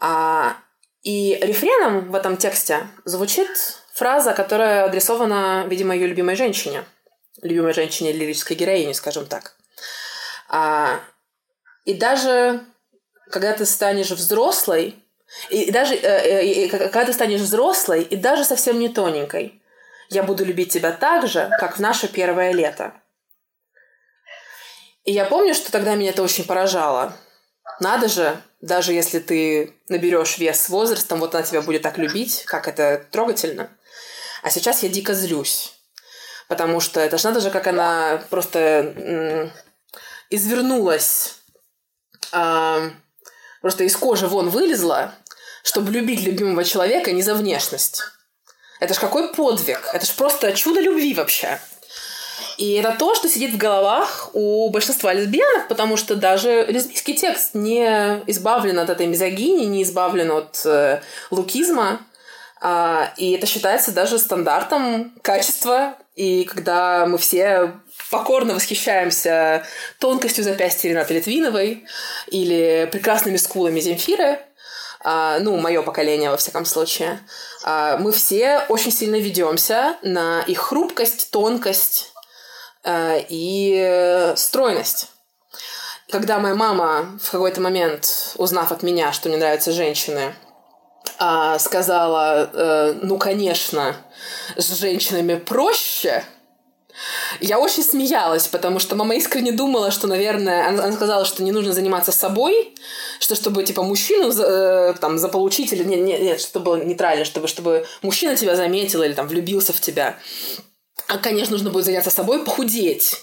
Speaker 1: А, и рефреном в этом тексте звучит фраза, которая адресована, видимо, ее любимой женщине. Любимой женщине лирической героини, скажем так. А, и даже когда ты станешь взрослой, и даже э, э, и, когда ты станешь взрослой, и даже совсем не тоненькой, я буду любить тебя так же, как в наше первое лето. И я помню, что тогда меня это очень поражало. Надо же, даже если ты наберешь вес с возрастом, вот она тебя будет так любить, как это трогательно. А сейчас я дико злюсь. Потому что это ж надо же, как она просто извернулась, а, просто из кожи вон вылезла, чтобы любить любимого человека не за внешность. Это ж какой подвиг. Это ж просто чудо любви вообще. И это то, что сидит в головах у большинства лесбиянок, потому что даже лесбийский текст не избавлен от этой мизогинии, не избавлен от э, лукизма. А, и это считается даже стандартом качества. И когда мы все покорно восхищаемся тонкостью запястья Ренаты Литвиновой или прекрасными скулами Земфиры, а, ну, мое поколение, во всяком случае, а, мы все очень сильно ведемся на их хрупкость, тонкость и стройность. Когда моя мама в какой-то момент, узнав от меня, что мне нравятся женщины, а, сказала, э, ну, конечно, с женщинами проще, Я очень смеялась, потому что мама искренне думала, что, наверное, она, сказала, что не нужно заниматься собой, что чтобы, типа, мужчину э, там заполучить или... Нет, нет, нет, чтобы было нейтрально, чтобы, чтобы мужчина тебя заметил или там влюбился в тебя. А, конечно, нужно будет заняться собой, похудеть.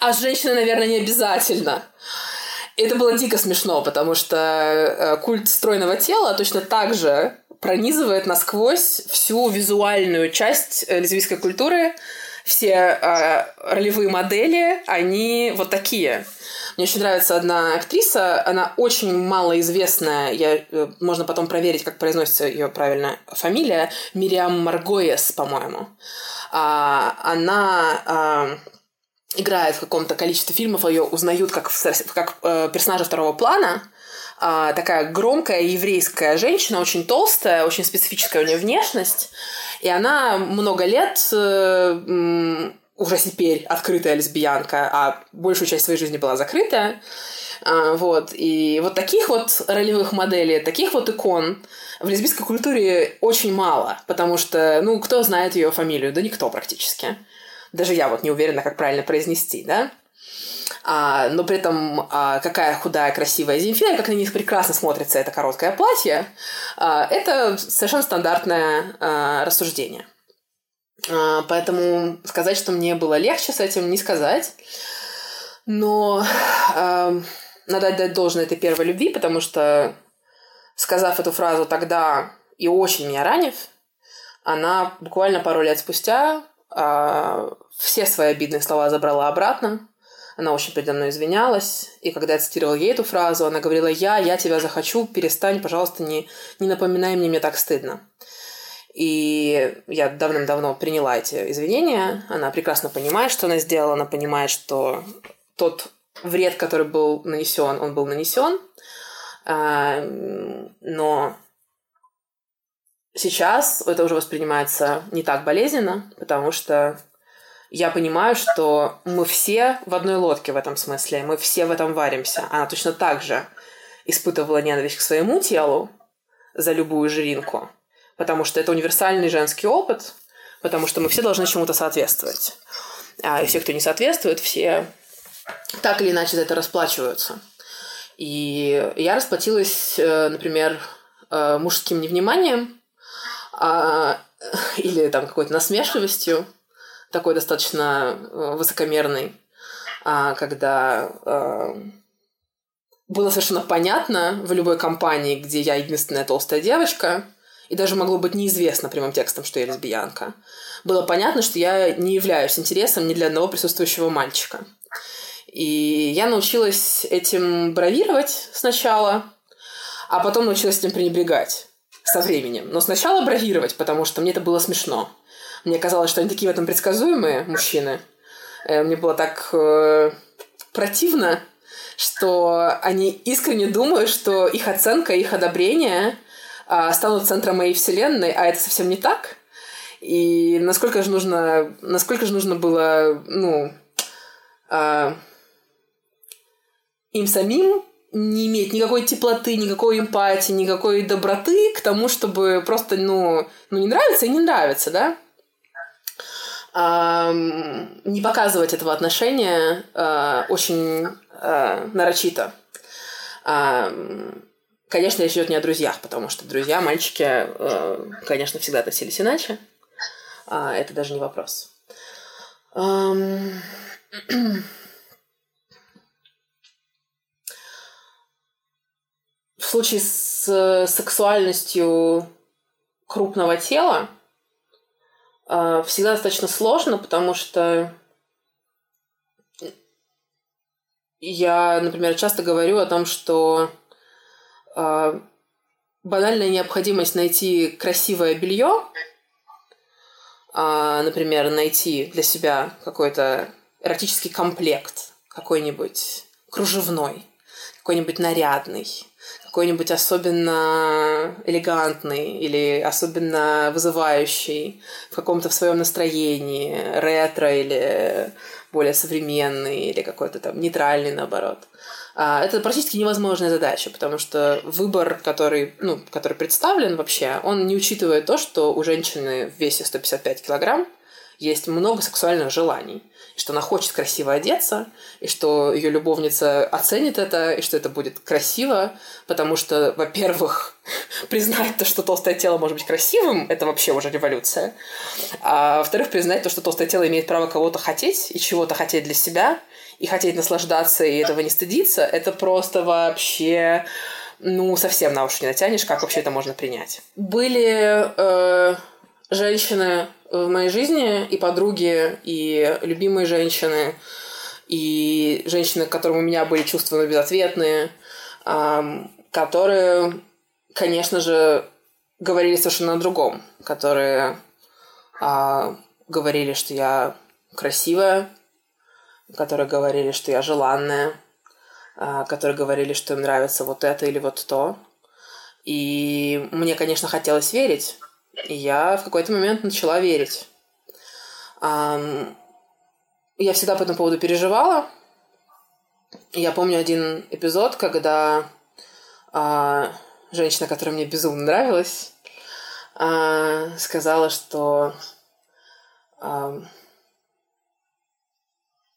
Speaker 1: А женщина, наверное, не обязательно. Это было дико смешно, потому что э, культ стройного тела точно так же пронизывает насквозь всю визуальную часть э, лесбийской культуры. Все э, ролевые модели, они вот такие. Мне очень нравится одна актриса, она очень малоизвестная, я, э, можно потом проверить, как произносится ее правильная фамилия, Мириам Маргоес, по-моему. А, она а, играет в каком-то количестве фильмов, ее узнают как, как э, персонажа второго плана, а, такая громкая еврейская женщина, очень толстая, очень специфическая у нее внешность. И она много лет э, уже теперь открытая лесбиянка, а большую часть своей жизни была закрытая. А, вот. И вот таких вот ролевых моделей, таких вот икон в лесбийской культуре очень мало, потому что, ну, кто знает ее фамилию? Да никто практически. Даже я вот не уверена, как правильно произнести, да? А, но при этом а, какая худая, красивая Земфира, как на них прекрасно смотрится это короткое платье, а, это совершенно стандартное а, рассуждение. А, поэтому сказать, что мне было легче с этим, не сказать. Но а, надо отдать должное этой первой любви, потому что, сказав эту фразу тогда и очень меня ранив, она буквально пару лет спустя а, все свои обидные слова забрала обратно, она очень передо мной извинялась, и когда я цитировала ей эту фразу, она говорила «Я, я тебя захочу, перестань, пожалуйста, не, не напоминай мне, мне так стыдно». И я давным-давно приняла эти извинения. Она прекрасно понимает, что она сделала. Она понимает, что тот вред, который был нанесен, он был нанесен. А, но сейчас это уже воспринимается не так болезненно, потому что я понимаю, что мы все в одной лодке в этом смысле, мы все в этом варимся. Она точно так же испытывала ненависть к своему телу за любую жиринку, потому что это универсальный женский опыт, потому что мы все должны чему-то соответствовать. А все, кто не соответствует, все так или иначе за это расплачиваются. И я расплатилась, э, например, э, мужским невниманием а, или там какой-то насмешливостью, такой достаточно э, высокомерный, а, когда э, было совершенно понятно в любой компании, где я единственная толстая девочка, и даже могло быть неизвестно прямым текстом, что я лесбиянка, было понятно, что я не являюсь интересом ни для одного присутствующего мальчика. И я научилась этим бравировать сначала, а потом научилась этим пренебрегать со временем. Но сначала бравировать, потому что мне это было смешно. Мне казалось, что они такие в этом предсказуемые мужчины. Э, мне было так э, противно, что они искренне думают, что их оценка, их одобрение э, станут центром моей вселенной, а это совсем не так. И насколько же нужно, насколько же нужно было, ну, э, им самим не иметь никакой теплоты, никакой эмпатии, никакой доброты к тому, чтобы просто, ну, ну не нравится и не нравится, да? Не показывать этого отношения а, очень а, нарочито. Конечно, речь идет не о друзьях, потому что друзья, мальчики, а, конечно, всегда относились иначе. Это даже не вопрос. В случае с сексуальностью крупного тела, а, всегда достаточно сложно, потому что я, например, часто говорю о том, что э, банальная необходимость найти красивое белье, э, например, найти для себя какой-то эротический комплект, какой-нибудь кружевной, какой-нибудь нарядный, какой-нибудь особенно элегантный или особенно вызывающий в каком-то в своем настроении, ретро или более современный или какой-то там нейтральный наоборот. А, это практически невозможная задача, потому что выбор, который, ну, который представлен вообще, он не учитывает то, что у женщины в весе 155 килограмм есть много сексуальных желаний. Что она хочет красиво одеться, и что ее любовница оценит это, и что это будет красиво, потому что, во-первых, признать то, что толстое тело может быть красивым, это вообще уже революция. А во-вторых, признать то, что толстое тело имеет право кого-то хотеть и чего-то хотеть для себя, и хотеть наслаждаться, и этого не стыдиться, это просто вообще ну, совсем на уши не натянешь, как вообще это можно принять. Были э, женщины в моей жизни, и подруги, и любимые женщины, и женщины, к которым у меня были чувства безответные, э, которые, конечно же, говорили совершенно о другом, которые э, говорили, что я красивая, которые говорили, что я желанная, а, которые говорили, что им нравится вот это или вот то. И мне, конечно, хотелось верить. Я в какой-то момент начала верить. Я всегда по этому поводу переживала. Я помню один эпизод, когда а, женщина, которая мне безумно нравилась, а, сказала, что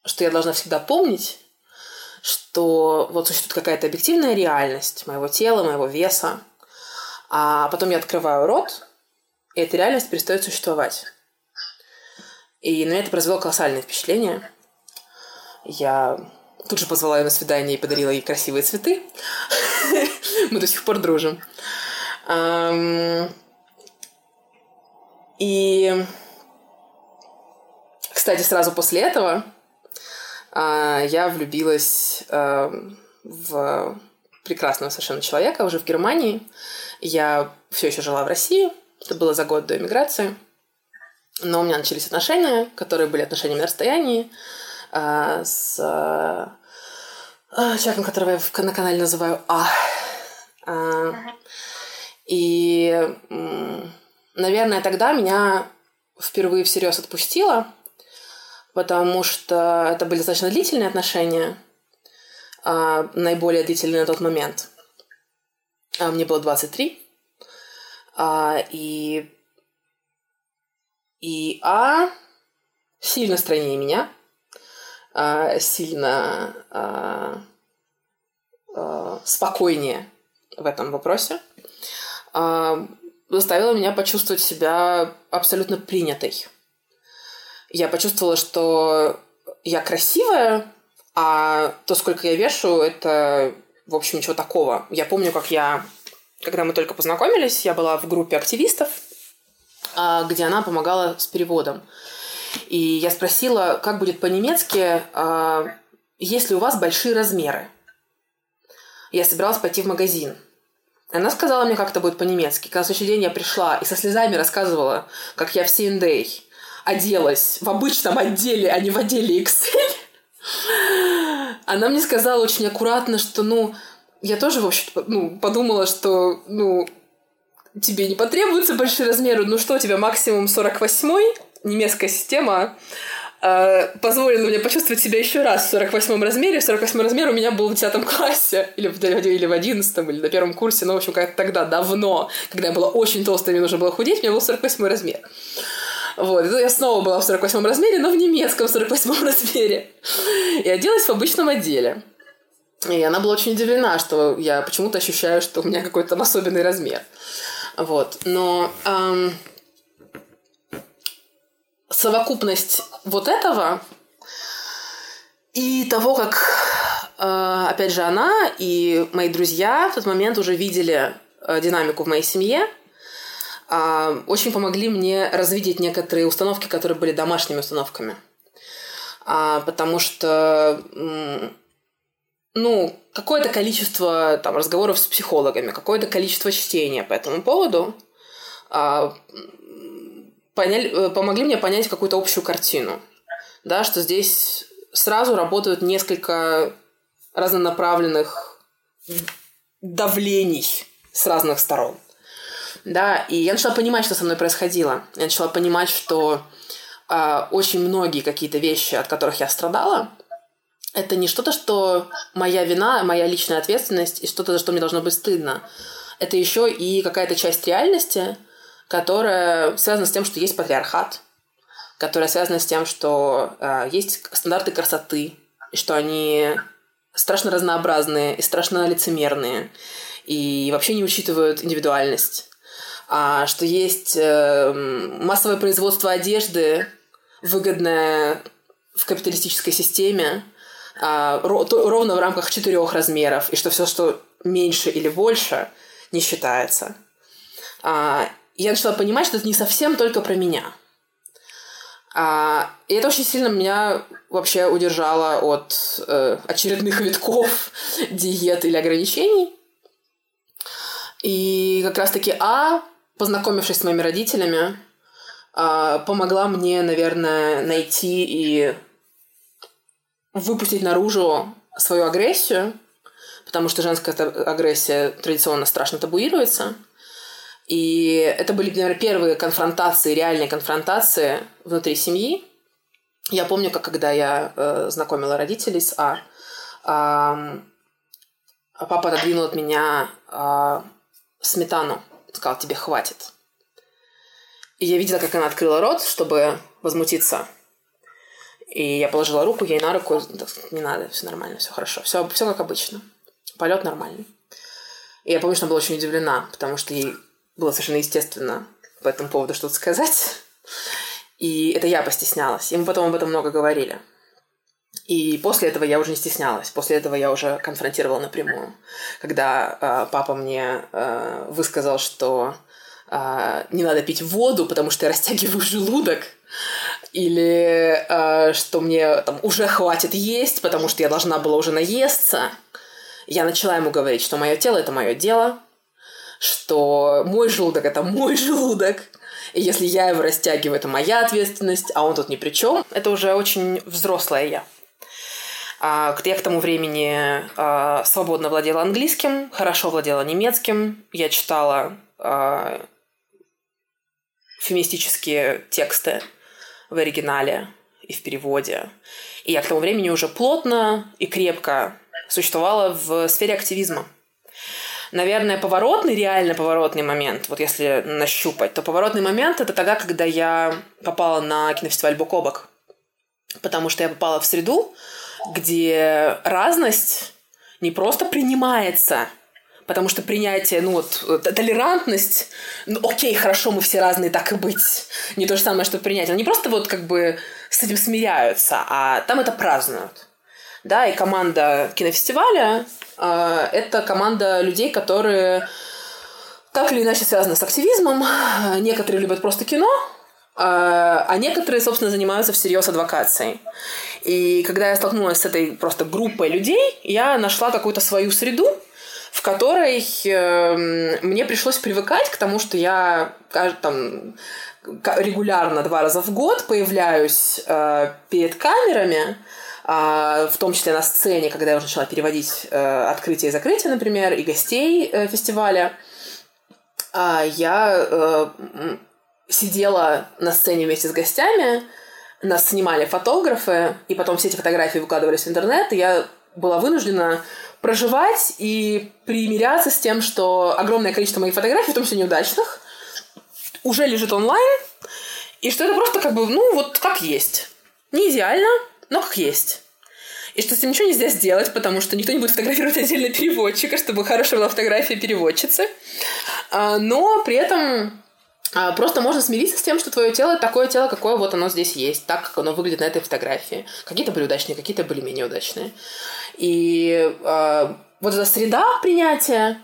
Speaker 1: что я должна всегда помнить, что вот существует какая-то объективная реальность моего тела, моего веса, а потом я открываю рот, и эта реальность перестает существовать. И на меня это произвело колоссальное впечатление. Я тут же позвала ее на свидание и подарила ей красивые цветы. Мы до сих пор дружим. И, кстати, сразу после этого а, я влюбилась а, в прекрасного совершенно человека уже в Германии. Я все еще жила в России. Это было за год до эмиграции. Но у меня начались отношения, которые были отношениями на расстоянии а, с человеком, которого я на канале называю А. И, наверное, тогда меня впервые всерьез отпустило – потому что это были достаточно длительные отношения, наиболее длительные на тот момент. Мне было 23, а, и, и А сильно стройнее меня, а, сильно а, а, спокойнее в этом вопросе, а, заставила меня почувствовать себя абсолютно принятой. Я почувствовала, что я красивая, а то, сколько я вешу, это, в общем, ничего такого. Я помню, как я, когда мы только познакомились, я была в группе активистов, а, где она помогала с переводом. И я спросила, как будет по-немецки, а, есть ли у вас большие размеры. Я собиралась пойти в магазин. Она сказала мне, как это будет по-немецки. Когда на следующий день я пришла и со слезами рассказывала, как я в C&A оделась в обычном отделе, а не в отделе Excel, она мне сказала очень аккуратно, что, ну, я тоже, в общем ну, подумала, что, ну, тебе не потребуются большие размеры, ну что, у тебя максимум 48-й, немецкая система, э, позволила мне почувствовать себя еще раз в 48-м размере. 48 размер у меня был в 10 классе, или в, или в 11 или на первом курсе, ну, в общем, как тогда, давно, когда я была очень толстая, мне нужно было худеть, у меня был 48 размер. Вот. Я снова была в 48 размере, но в немецком 48 размере. И оделась в обычном отделе. И она была очень удивлена, что я почему-то ощущаю, что у меня какой-то там особенный размер. Вот. Но эм, совокупность вот этого и того, как, э, опять же, она и мои друзья в тот момент уже видели э, динамику в моей семье – а, очень помогли мне развидеть некоторые установки, которые были домашними установками. А, потому что ну, какое-то количество там, разговоров с психологами, какое-то количество чтения по этому поводу а, поняли, помогли мне понять какую-то общую картину. Да, что здесь сразу работают несколько разнонаправленных давлений с разных сторон. Да, и я начала понимать, что со мной происходило. Я начала понимать, что э, очень многие какие-то вещи, от которых я страдала, это не что-то, что моя вина, моя личная ответственность и что-то, за что мне должно быть стыдно. Это еще и какая-то часть реальности, которая связана с тем, что есть патриархат, которая связана с тем, что э, есть стандарты красоты, и что они страшно разнообразные и страшно лицемерные, и вообще не учитывают индивидуальность. А что есть э, массовое производство одежды, выгодное в капиталистической системе, э, ровно в рамках четырех размеров, и что все, что меньше или больше, не считается. Э, я начала понимать, что это не совсем только про меня – а, и это очень сильно меня вообще удержало от э, очередных витков диет или ограничений. И как раз-таки А, познакомившись с моими родителями, э, помогла мне, наверное, найти и выпустить наружу свою агрессию, потому что женская агрессия традиционно страшно табуируется – и это были, наверное, первые конфронтации, реальные конфронтации внутри семьи. Я помню, как когда я э, знакомила родителей с А, э, папа отодвинул от меня э, сметану, сказал, тебе хватит. И я видела, как она открыла рот, чтобы возмутиться. И я положила руку ей на руку, не надо, все нормально, все хорошо, все, все как обычно. Полет нормальный. И я помню, что она была очень удивлена, потому что ей было совершенно естественно по этому поводу что-то сказать. И это я постеснялась. И мы потом об этом много говорили. И после этого я уже не стеснялась. После этого я уже конфронтировала напрямую. Когда э, папа мне э, высказал, что э, не надо пить воду, потому что я растягиваю желудок, или э, что мне там уже хватит есть, потому что я должна была уже наесться, я начала ему говорить, что мое тело это мое дело, что мой желудок — это мой желудок, и если я его растягиваю, это моя ответственность, а он тут ни при чем. Это уже очень взрослая я. А, я к тому времени а, свободно владела английским, хорошо владела немецким. Я читала а, феминистические тексты в оригинале и в переводе. И я к тому времени уже плотно и крепко существовала в сфере активизма. Наверное, поворотный, реально поворотный момент, вот если нащупать, то поворотный момент это тогда, когда я попала на кинофестиваль «Бок о бок». Потому что я попала в среду, где разность не просто принимается, потому что принятие, ну вот, толерантность, ну окей, хорошо, мы все разные, так и быть. Не то же самое, что принятие. Они просто вот как бы с этим смиряются, а там это празднуют. Да, и команда кинофестиваля а, это команда людей, которые так или иначе связаны с активизмом. Некоторые любят просто кино, а, а некоторые, собственно, занимаются всерьез адвокацией. И когда я столкнулась с этой просто группой людей, я нашла какую-то свою среду, в которой э, мне пришлось привыкать к тому, что я там, регулярно два раза в год появляюсь э, перед камерами, а, в том числе на сцене, когда я уже начала переводить э, открытие и закрытие, например, и гостей э, фестиваля, а, я сидела на сцене вместе с гостями, нас снимали фотографы, и потом все эти фотографии выкладывались в интернет, и я была вынуждена проживать и примиряться с тем, что огромное количество моих фотографий, в том числе неудачных, уже лежит онлайн, и что это просто как бы, ну, вот как есть. Не идеально, но как есть. И что с этим ничего нельзя сделать, потому что никто не будет фотографировать отдельно переводчика, чтобы хорошая была фотография переводчицы. А, но при этом а, Просто можно смириться с тем, что твое тело такое тело, какое вот оно здесь есть, так, как оно выглядит на этой фотографии. Какие-то были удачные, какие-то были менее удачные. И э, вот эта среда принятия,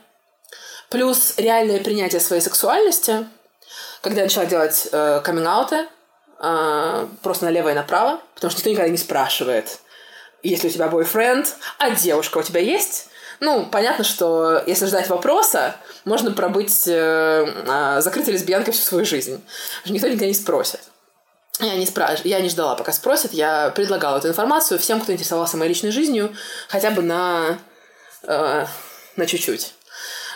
Speaker 1: плюс реальное принятие своей сексуальности, когда я начала делать э, каминг-ауты, э, просто налево и направо, потому что никто никогда не спрашивает, есть ли у тебя бойфренд, а девушка у тебя есть? Ну, понятно, что если ждать вопроса, можно пробыть э, э, закрытой лесбиянкой всю свою жизнь. Никто никогда не спросит. Я не, спраш... я не ждала, пока спросят. Я предлагала эту информацию всем, кто интересовался моей личной жизнью, хотя бы на, э, на чуть-чуть.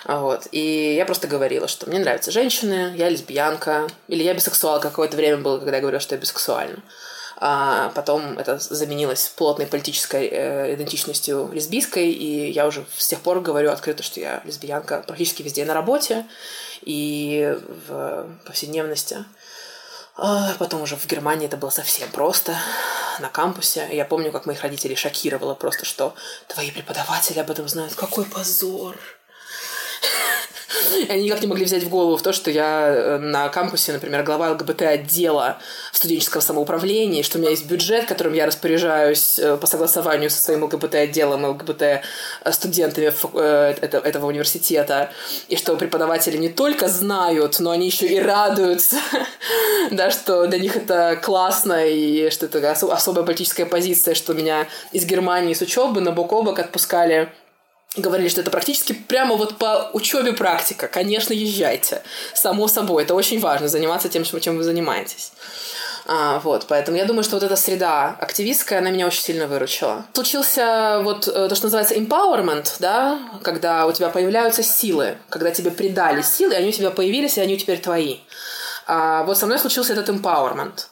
Speaker 1: Вот. И я просто говорила, что мне нравятся женщины, я лесбиянка, или я бисексуал. Какое-то время было, когда я говорила, что я бисексуальна. А потом это заменилось плотной политической э, идентичностью лесбийской, и я уже с тех пор говорю открыто, что я лесбиянка практически везде на работе и в повседневности. А потом уже в Германии это было совсем просто на кампусе. Я помню, как моих родителей шокировало просто, что твои преподаватели об этом знают. Какой позор! И они никак не могли взять в голову в то, что я э, на кампусе, например, глава ЛГБТ-отдела студенческого самоуправления, что у меня есть бюджет, которым я распоряжаюсь э, по согласованию со своим ЛГБТ-отделом, ЛГБТ-студентами э, этого университета, и что преподаватели не только знают, но они еще и радуются, да, что для них это классно, и что это особая политическая позиция, что меня из Германии с учебы на бок о бок отпускали говорили, что это практически прямо вот по учебе практика. Конечно, езжайте. Само собой. Это очень важно, заниматься тем, чем вы занимаетесь. А, вот, поэтому я думаю, что вот эта среда активистская, она меня очень сильно выручила. Случился вот э, то, что называется empowerment, да, когда у тебя появляются силы, когда тебе придали силы, и они у тебя появились, и они теперь твои. А, вот со мной случился этот empowerment.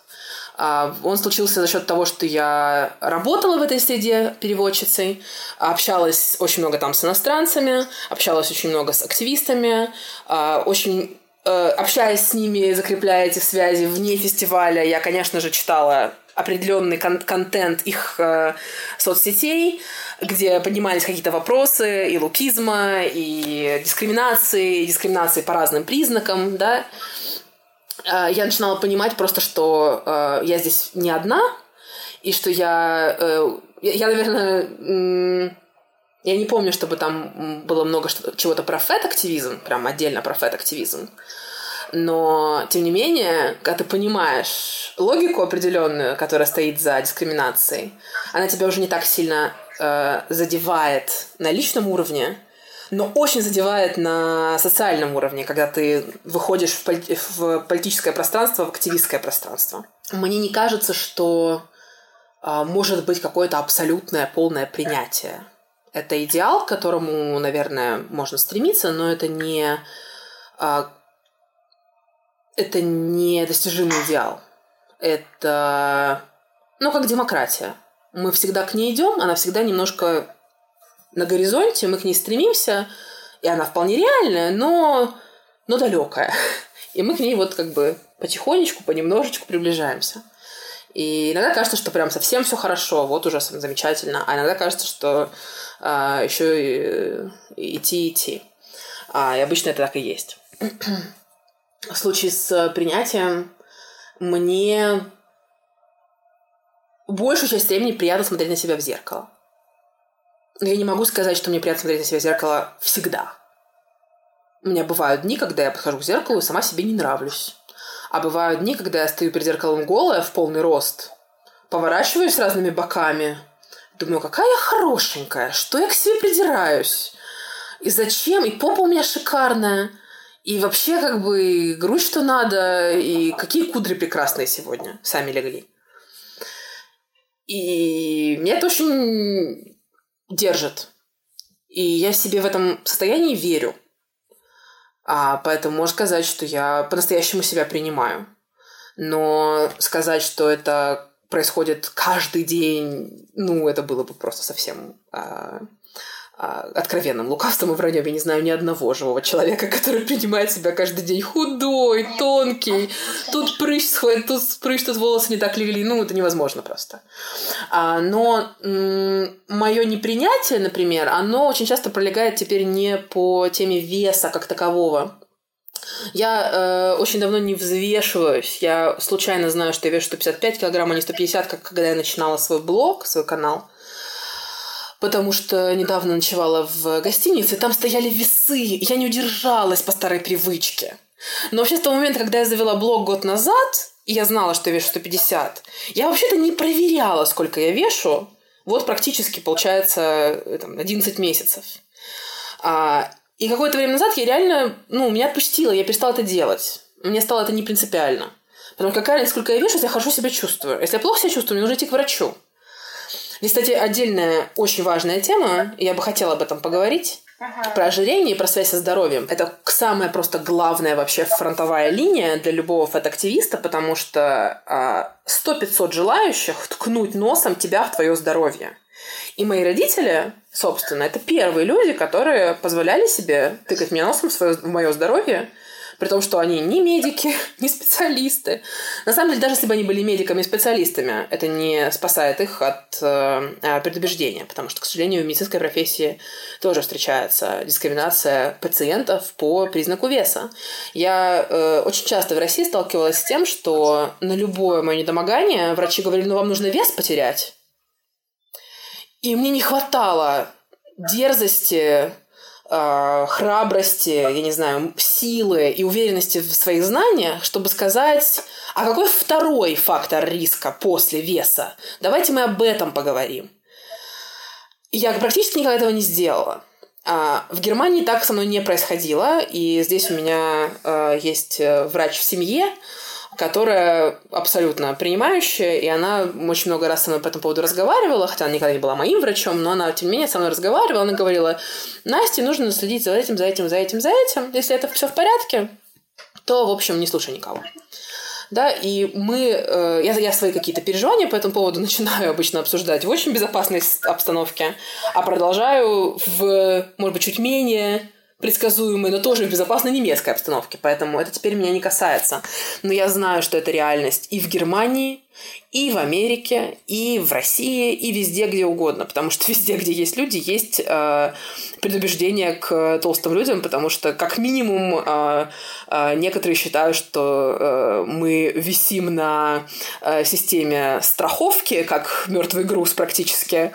Speaker 1: А, он случился за счет того, что я работала в этой среде переводчицей, общалась очень много там с иностранцами, общалась очень много с активистами, а, очень э, общаясь с ними, закрепляя эти связи вне фестиваля, я, конечно же, читала определенный кон- контент их э, соцсетей, где поднимались какие-то вопросы и лукизма, и дискриминации, и дискриминации по разным признакам, да, я начинала понимать просто, что э, я здесь не одна, и что я, э, я, наверное, я не помню, чтобы там было много чего-то про фэт-активизм, прям отдельно про фэт-активизм. Но, тем не менее, когда ты понимаешь логику определенную, которая стоит за дискриминацией, она тебя уже не так сильно э, задевает на личном уровне, но очень задевает на социальном уровне, когда ты выходишь в, полит... в политическое пространство, в активистское пространство. Мне не кажется, что а, может быть какое-то абсолютное полное принятие. Это идеал, к которому, наверное, можно стремиться, но это не а, это не достижимый идеал. Это ну как демократия. Мы всегда к ней идем, она всегда немножко на горизонте, мы к ней стремимся, и она вполне реальная, но, но далекая. И мы к ней вот как бы потихонечку, понемножечку приближаемся. И иногда кажется, что прям совсем все хорошо, вот уже замечательно, а иногда кажется, что а, еще и, идти идти. А, и обычно это так и есть. В случае с принятием мне большую часть времени приятно смотреть на себя в зеркало. Я не могу сказать, что мне приятно смотреть на себя в зеркало всегда. У меня бывают дни, когда я подхожу к зеркалу и сама себе не нравлюсь. А бывают дни, когда я стою перед зеркалом голая в полный рост, поворачиваюсь разными боками, думаю, какая я хорошенькая, что я к себе придираюсь, и зачем, и попа у меня шикарная, и вообще как бы грудь что надо, и какие кудри прекрасные сегодня сами легли. И мне это очень держит. И я себе в этом состоянии верю. А поэтому можно сказать, что я по-настоящему себя принимаю. Но сказать, что это происходит каждый день, ну, это было бы просто совсем а, откровенным лукавством и враньем. Я не знаю ни одного живого человека, который принимает себя каждый день худой, тонкий. Тут прыщ сходит, тут прыщ, тут волосы не так легли. Ну, это невозможно просто. А, но мое непринятие, например, оно очень часто пролегает теперь не по теме веса как такового, я э, очень давно не взвешиваюсь. Я случайно знаю, что я вешу 155 килограмм, а не 150, как когда я начинала свой блог, свой канал потому что недавно ночевала в гостинице, там стояли весы. Я не удержалась по старой привычке. Но вообще с того момента, когда я завела блог год назад, и я знала, что я вешу 150, я вообще-то не проверяла, сколько я вешу. Вот практически, получается, там, 11 месяцев. А, и какое-то время назад я реально, ну, меня отпустила, я перестала это делать. Мне стало это не принципиально. Потому что какая разница, сколько я вешу, если я хорошо себя чувствую. Если я плохо себя чувствую, мне нужно идти к врачу. Здесь, кстати, отдельная очень важная тема, я бы хотела об этом поговорить. Ага. Про ожирение и про связь со здоровьем. Это самая просто главная вообще фронтовая линия для любого фэт-активиста, потому что а, 100-500 желающих ткнуть носом тебя в твое здоровье. И мои родители, собственно, это первые люди, которые позволяли себе тыкать мне носом в, свое, в мое здоровье, при том, что они не медики, не специалисты. На самом деле, даже если бы они были медиками и специалистами, это не спасает их от э, предубеждения, потому что, к сожалению, в медицинской профессии тоже встречается дискриминация пациентов по признаку веса. Я э, очень часто в России сталкивалась с тем, что на любое мое недомогание врачи говорили, ну вам нужно вес потерять. И мне не хватало дерзости, э, храбрости, я не знаю, силы и уверенности в своих знаниях, чтобы сказать, а какой второй фактор риска после веса? Давайте мы об этом поговорим. Я практически никогда этого не сделала. А, в Германии так со мной не происходило, и здесь у меня э, есть э, врач в семье, которая абсолютно принимающая, и она очень много раз со мной по этому поводу разговаривала, хотя она никогда не была моим врачом, но она, тем не менее, со мной разговаривала, она говорила, Насте нужно следить за этим, за этим, за этим, за этим, если это все в порядке, то, в общем, не слушай никого да, и мы, э, я, я свои какие-то переживания по этому поводу начинаю обычно обсуждать в очень безопасной обстановке, а продолжаю в, может быть, чуть менее предсказуемой, но тоже в безопасной немецкой обстановке, поэтому это теперь меня не касается. Но я знаю, что это реальность и в Германии, и в Америке, и в России, и везде, где угодно. Потому что везде, где есть люди, есть э, предубеждение к толстым людям, потому что, как минимум, э, э, некоторые считают, что э, мы висим на э, системе страховки, как мертвый груз практически,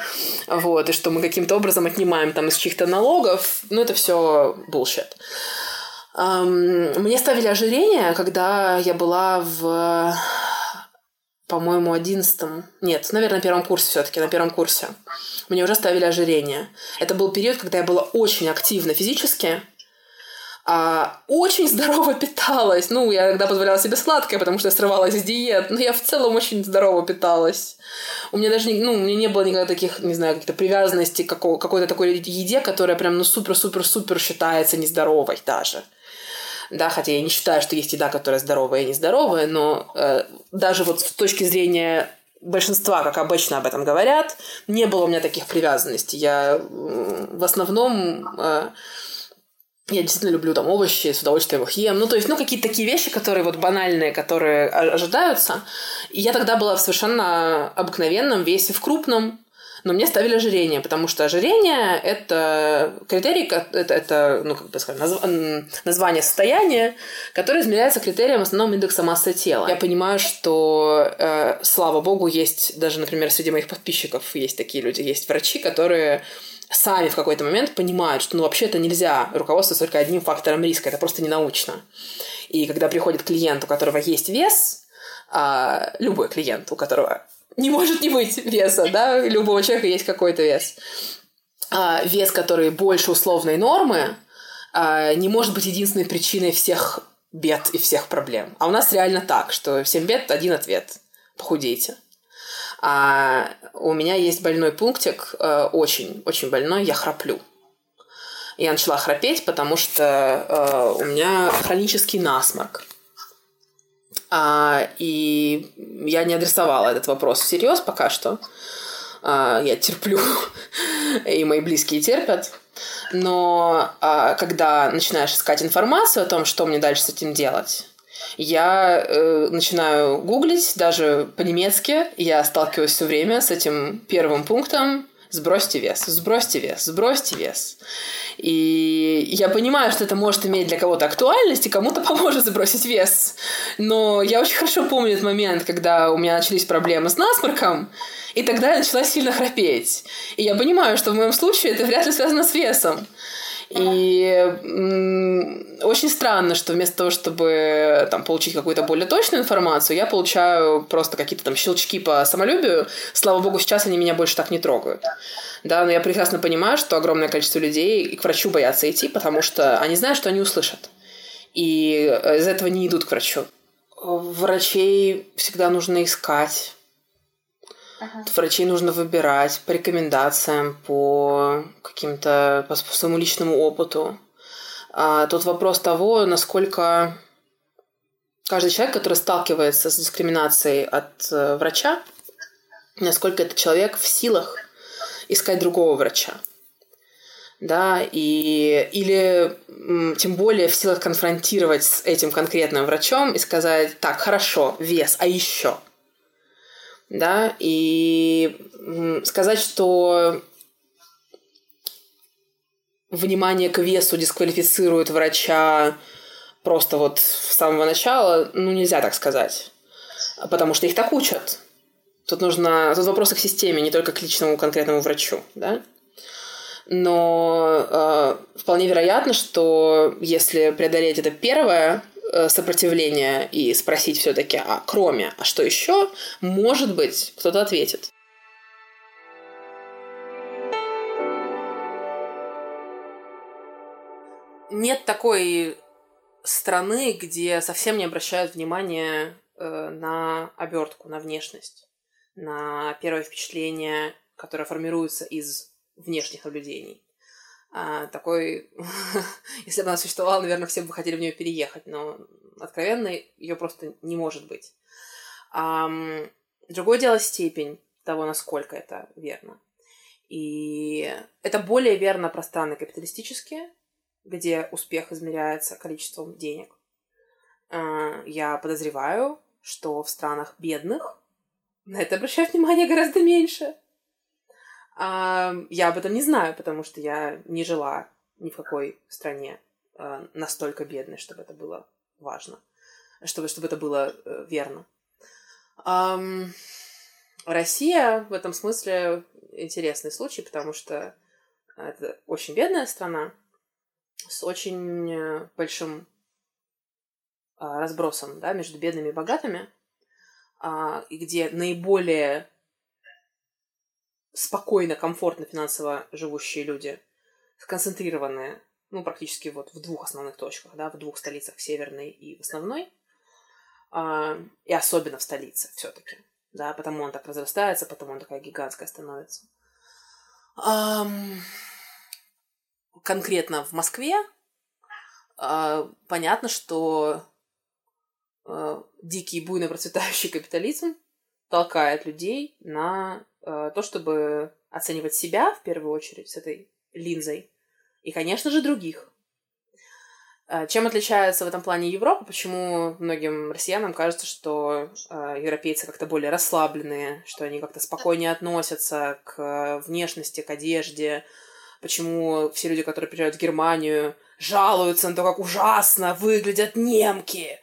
Speaker 1: вот, и что мы каким-то образом отнимаем там из чьих-то налогов. Ну, это все bullshit. Um, мне ставили ожирение, когда я была в по-моему, одиннадцатом, нет, наверное, на первом курсе все-таки, на первом курсе, мне уже ставили ожирение. Это был период, когда я была очень активна физически, а, очень здорово питалась. Ну, я иногда позволяла себе сладкое, потому что я срывалась из диет, но я в целом очень здорово питалась. У меня даже, ну, у меня не было никогда таких, не знаю, каких-то привязанностей к какой-то такой еде, которая прям, ну, супер-супер-супер считается нездоровой даже да, хотя я не считаю, что есть еда, которая здоровая и нездоровая, но э, даже вот с точки зрения большинства, как обычно об этом говорят, не было у меня таких привязанностей. Я в основном э, я действительно люблю там овощи, с удовольствием их ем. Ну, то есть, ну, какие-то такие вещи, которые вот банальные, которые ожидаются. И я тогда была в совершенно обыкновенном весе, в крупном, но мне ставили ожирение, потому что ожирение – это критерий, это, это ну, как бы сказать, назв... название состояния, которое измеряется критерием основного индекса массы тела. Я понимаю, что, э, слава богу, есть даже, например, среди моих подписчиков есть такие люди, есть врачи, которые сами в какой-то момент понимают, что ну вообще-то нельзя руководствоваться только одним фактором риска, это просто не научно. И когда приходит клиент, у которого есть вес, а, любой клиент, у которого не может не быть веса, да, у любого человека есть какой-то вес. А, вес, который больше условной нормы, а, не может быть единственной причиной всех бед и всех проблем. А у нас реально так, что всем бед один ответ. Похудейте. А у меня есть больной пунктик, э, очень, очень больной, я храплю. Я начала храпеть, потому что э, у меня хронический насморк. А, и я не адресовала этот вопрос всерьез пока что. А, я терплю, и мои близкие терпят. Но а, когда начинаешь искать информацию о том, что мне дальше с этим делать, я э, начинаю гуглить, даже по-немецки. Я сталкиваюсь все время с этим первым пунктом сбросьте вес, сбросьте вес, сбросьте вес. И я понимаю, что это может иметь для кого-то актуальность, и кому-то поможет сбросить вес. Но я очень хорошо помню этот момент, когда у меня начались проблемы с насморком, и тогда я начала сильно храпеть. И я понимаю, что в моем случае это вряд ли связано с весом. И очень странно, что вместо того, чтобы там, получить какую-то более точную информацию, я получаю просто какие-то там щелчки по самолюбию. Слава богу, сейчас они меня больше так не трогают. Да, но я прекрасно понимаю, что огромное количество людей и к врачу боятся идти, потому что они знают, что они услышат. И из этого не идут к врачу. Врачей всегда нужно искать Ага. Врачей нужно выбирать по рекомендациям, по каким-то, по своему личному опыту. А тут вопрос того, насколько каждый человек, который сталкивается с дискриминацией от э, врача, насколько этот человек в силах искать другого врача. да, и, или тем более в силах конфронтировать с этим конкретным врачом и сказать, так, хорошо, вес, а еще, да, и сказать, что внимание к весу дисквалифицирует врача просто вот с самого начала, ну, нельзя так сказать. Потому что их так учат. Тут нужно... Тут вопросы к системе, не только к личному конкретному врачу, да? Но э, вполне вероятно, что если преодолеть это первое э, сопротивление и спросить все-таки, а кроме, а что еще, может быть, кто-то ответит. Нет такой страны, где совсем не обращают внимания э, на обертку, на внешность, на первое впечатление, которое формируется из внешних наблюдений. А, такой, если бы она существовала, наверное, все бы хотели в нее переехать, но откровенно ее просто не может быть. А, другое дело степень того, насколько это верно. И это более верно про страны капиталистические, где успех измеряется количеством денег. А, я подозреваю, что в странах бедных на это обращают внимание гораздо меньше. А, я об этом не знаю, потому что я не жила ни в какой стране а, настолько бедной, чтобы это было важно, чтобы, чтобы это было э, верно. Россия в этом смысле интересный случай, потому что это очень бедная страна с очень э, большим разбросом да, между бедными и богатыми, и где наиболее спокойно, комфортно финансово живущие люди, сконцентрированные, ну, практически вот в двух основных точках, да, в двух столицах, в северной и в основной, а, и особенно в столице все-таки, да, потому он так разрастается, потому он такая гигантская становится. Um, конкретно в Москве uh, понятно, что uh, дикий, буйно процветающий капитализм толкает людей на Э, то, чтобы оценивать себя в первую очередь с этой линзой, и, конечно же, других. Э, чем отличается в этом плане Европа? Почему многим россиянам кажется, что э, европейцы как-то более расслабленные, что они как-то спокойнее относятся к внешности, к одежде? Почему все люди, которые приезжают в Германию, жалуются на то, как ужасно выглядят немки?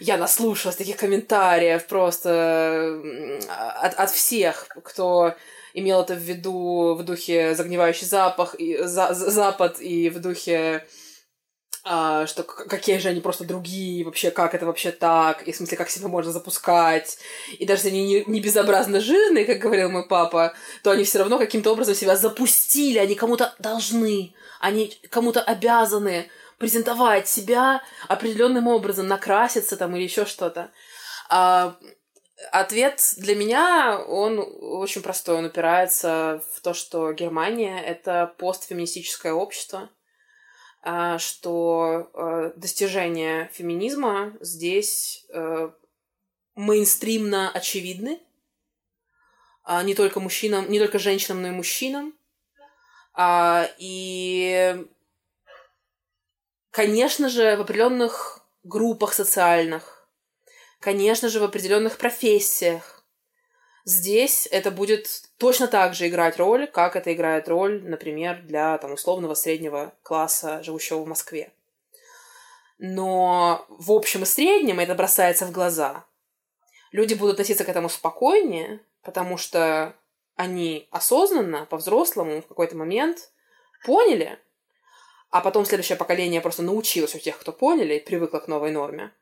Speaker 1: Я наслушалась таких комментариев просто от, от всех, кто имел это в виду в духе загнивающий запах и за, запад и в духе а, что какие же они просто другие, вообще как это вообще так, и в смысле как себя можно запускать, и даже если они не, не безобразно жирные, как говорил мой папа, то они все равно каким-то образом себя запустили, они кому-то должны, они кому-то обязаны, презентовать себя определенным образом, накраситься там или еще что-то. А, ответ для меня, он очень простой. Он упирается в то, что Германия — это постфеминистическое общество, а, что а, достижения феминизма здесь а, мейнстримно очевидны, не только мужчинам, не только женщинам, но и мужчинам. И Конечно же, в определенных группах социальных, конечно же, в определенных профессиях. Здесь это будет точно так же играть роль, как это играет роль, например, для там, условного среднего класса, живущего в Москве. Но в общем и среднем это бросается в глаза. Люди будут относиться к этому спокойнее, потому что они осознанно, по-взрослому в какой-то момент поняли, а потом следующее поколение просто научилось у тех, кто поняли и привыкло к новой норме,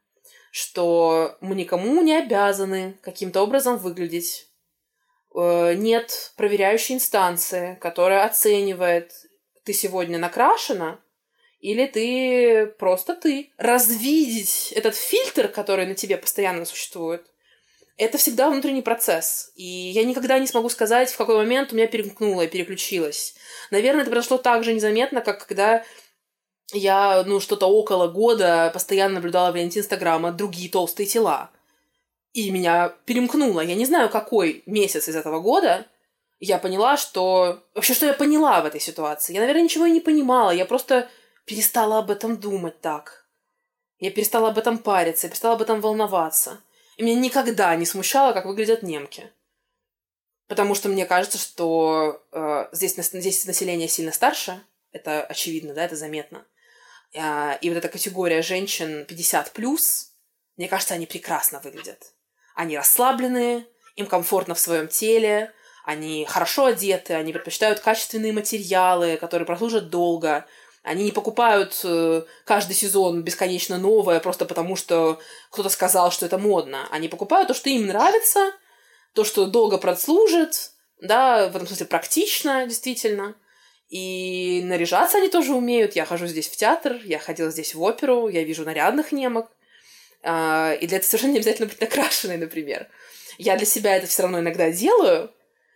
Speaker 1: что мы никому не обязаны каким-то образом выглядеть. Э, нет проверяющей инстанции, которая оценивает, ты сегодня накрашена или ты просто ты. Развидеть этот фильтр, который на тебе постоянно существует, это всегда внутренний процесс. И я никогда не смогу сказать, в какой момент у меня перемкнуло и переключилось. Наверное, это произошло так же незаметно, как когда я, ну, что-то около года постоянно наблюдала в ленте Инстаграма другие толстые тела. И меня перемкнуло. Я не знаю, какой месяц из этого года я поняла, что... Вообще, что я поняла в этой ситуации? Я, наверное, ничего и не понимала. Я просто перестала об этом думать так. Я перестала об этом париться, я перестала об этом волноваться. И меня никогда не смущало, как выглядят немки. Потому что мне кажется, что э, здесь, здесь население сильно старше. Это очевидно, да, это заметно. Э, и вот эта категория женщин 50 плюс, мне кажется, они прекрасно выглядят. Они расслабленные, им комфортно в своем теле, они хорошо одеты, они предпочитают качественные материалы, которые прослужат долго. Они не покупают э, каждый сезон бесконечно новое просто потому, что кто-то сказал, что это модно. Они покупают то, что им нравится, то, что долго прослужит, да, в этом смысле практично, действительно. И наряжаться они тоже умеют. Я хожу здесь в театр, я ходила здесь в оперу, я вижу нарядных немок. А, и для этого совершенно не обязательно быть накрашенной, например. Я для себя это все равно иногда делаю,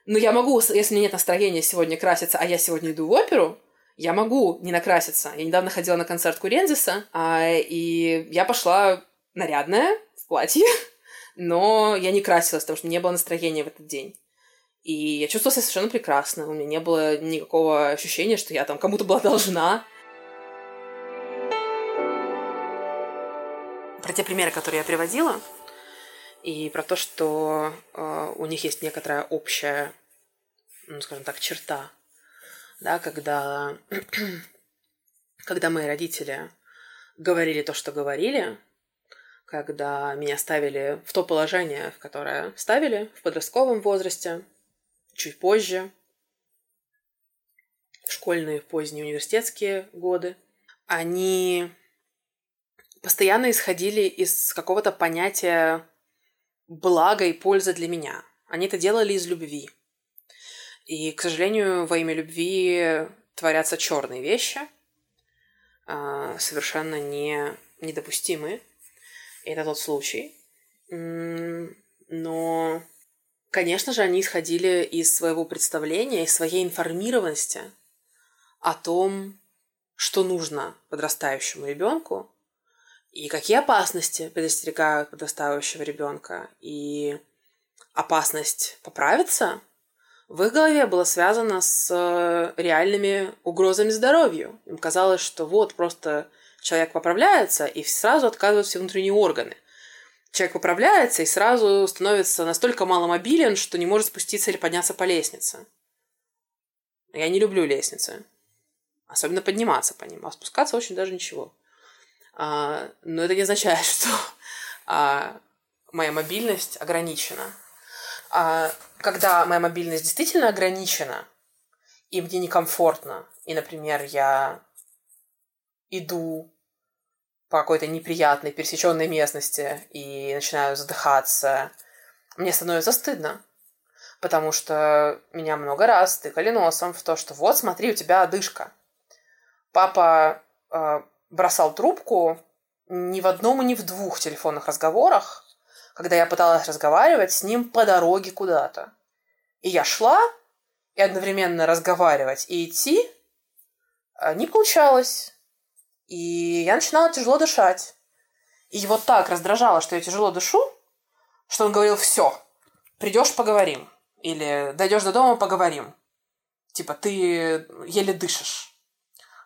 Speaker 1: но я могу, если у меня нет настроения сегодня краситься, а я сегодня иду в оперу, я могу не накраситься. Я недавно ходила на концерт Курензиса, а, и я пошла нарядная, в платье, но я не красилась, потому что не было настроения в этот день. И я чувствовала себя совершенно прекрасно. У меня не было никакого ощущения, что я там кому-то была должна. Про те примеры, которые я приводила, и про то, что э, у них есть некоторая общая, ну, скажем так, черта, да, когда, когда мои родители говорили то, что говорили, когда меня ставили в то положение, в которое ставили в подростковом возрасте, чуть позже, в школьные, поздние университетские годы, они постоянно исходили из какого-то понятия блага и пользы для меня. Они это делали из любви. И, к сожалению, во имя любви творятся черные вещи, а, совершенно не, недопустимые. И это тот случай. Но, конечно же, они исходили из своего представления, из своей информированности о том, что нужно подрастающему ребенку, и какие опасности предостерегают подрастающего ребенка, и опасность поправиться в их голове было связано с э, реальными угрозами здоровью. Им казалось, что вот просто человек поправляется и сразу отказывают все внутренние органы. Человек поправляется и сразу становится настолько маломобилен, что не может спуститься или подняться по лестнице. Я не люблю лестницы. Особенно подниматься по ним, а спускаться очень даже ничего. А, но это не означает, что а, моя мобильность ограничена. А, когда моя мобильность действительно ограничена, и мне некомфортно, и, например, я иду по какой-то неприятной пересеченной местности и начинаю задыхаться, мне становится стыдно. Потому что меня много раз тыкали носом в то, что вот, смотри, у тебя одышка. Папа э, бросал трубку ни в одном и ни в двух телефонных разговорах, когда я пыталась разговаривать с ним по дороге куда-то. И я шла, и одновременно разговаривать и идти а, не получалось. И я начинала тяжело дышать. И его так раздражало, что я тяжело дышу, что он говорил, все, придешь, поговорим. Или дойдешь до дома, поговорим. Типа, ты еле дышишь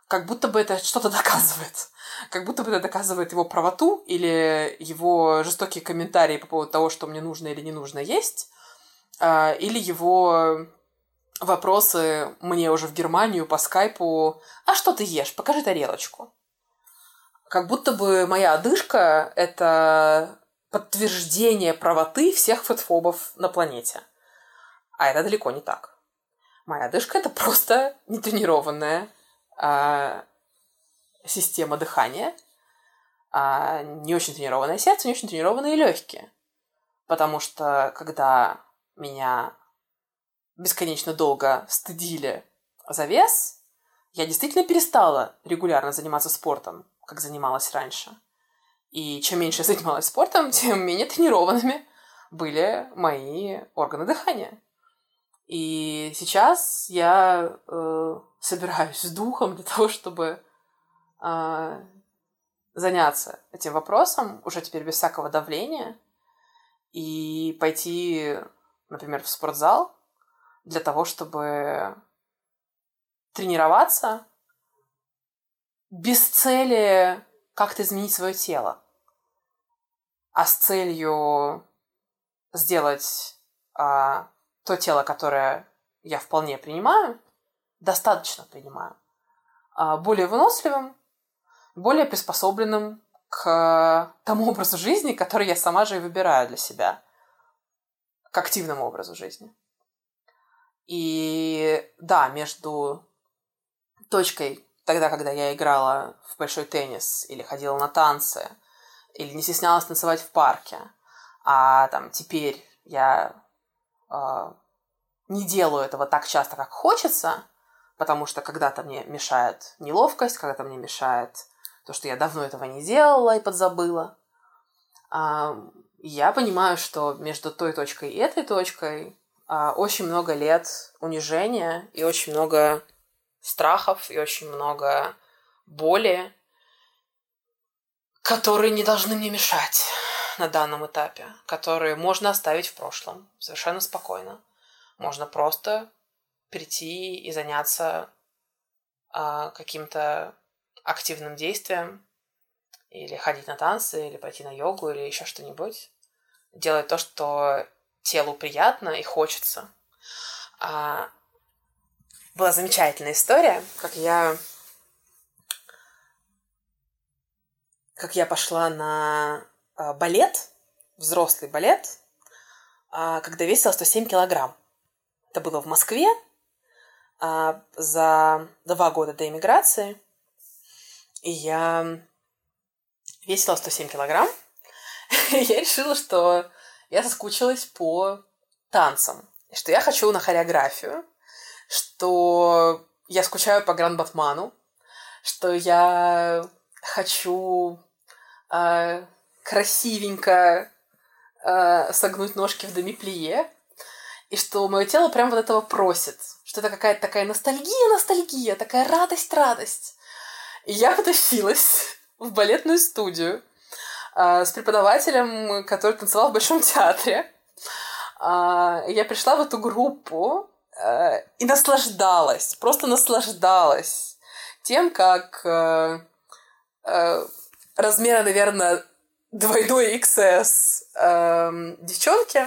Speaker 1: как будто бы это что-то доказывает. Как будто бы это доказывает его правоту или его жестокие комментарии по поводу того, что мне нужно или не нужно есть, а, или его вопросы мне уже в Германию по скайпу «А что ты ешь? Покажи тарелочку». Как будто бы моя одышка — это подтверждение правоты всех фэтфобов на планете. А это далеко не так. Моя одышка — это просто нетренированная а, система дыхания, а не очень тренированное сердце, не очень тренированные легкие. Потому что когда меня бесконечно долго стыдили за вес, я действительно перестала регулярно заниматься спортом, как занималась раньше. И чем меньше я занималась спортом, тем менее тренированными были мои органы дыхания. И сейчас я э, собираюсь с духом для того, чтобы э, заняться этим вопросом, уже теперь без всякого давления, и пойти, например, в спортзал для того, чтобы тренироваться без цели как-то изменить свое тело, а с целью сделать а, то тело, которое я вполне принимаю, достаточно принимаю, а, более выносливым, более приспособленным к тому образу жизни, который я сама же и выбираю для себя, к активному образу жизни. И да, между точкой тогда, когда я играла в большой теннис или ходила на танцы, или не стеснялась танцевать в парке, а там теперь я э, не делаю этого так часто, как хочется, потому что когда-то мне мешает неловкость, когда-то мне мешает то, что я давно этого не делала и подзабыла. Э, я понимаю, что между той точкой и этой точкой э, очень много лет унижения и очень много страхов и очень много боли, которые не должны мне мешать на данном этапе, которые можно оставить в прошлом совершенно спокойно. Можно просто прийти и заняться э, каким-то активным действием, или ходить на танцы, или пойти на йогу, или еще что-нибудь. Делать то, что телу приятно и хочется. А, была замечательная история, как я как я пошла на э, балет, взрослый балет, э, когда весила 107 килограмм. Это было в Москве э, за два года до эмиграции. Я весила 107 килограмм. Я решила, что я соскучилась по танцам. Что я хочу на хореографию что я скучаю по Гранд Батману, что я хочу э, красивенько э, согнуть ножки в демиплие, и что мое тело прям вот этого просит, что это какая-то такая ностальгия, ностальгия, такая радость, радость. И я потащилась в балетную студию э, с преподавателем, который танцевал в Большом театре. Э, я пришла в эту группу, Э, и наслаждалась, просто наслаждалась тем, как э, размера, наверное, двойной XS э, девчонки,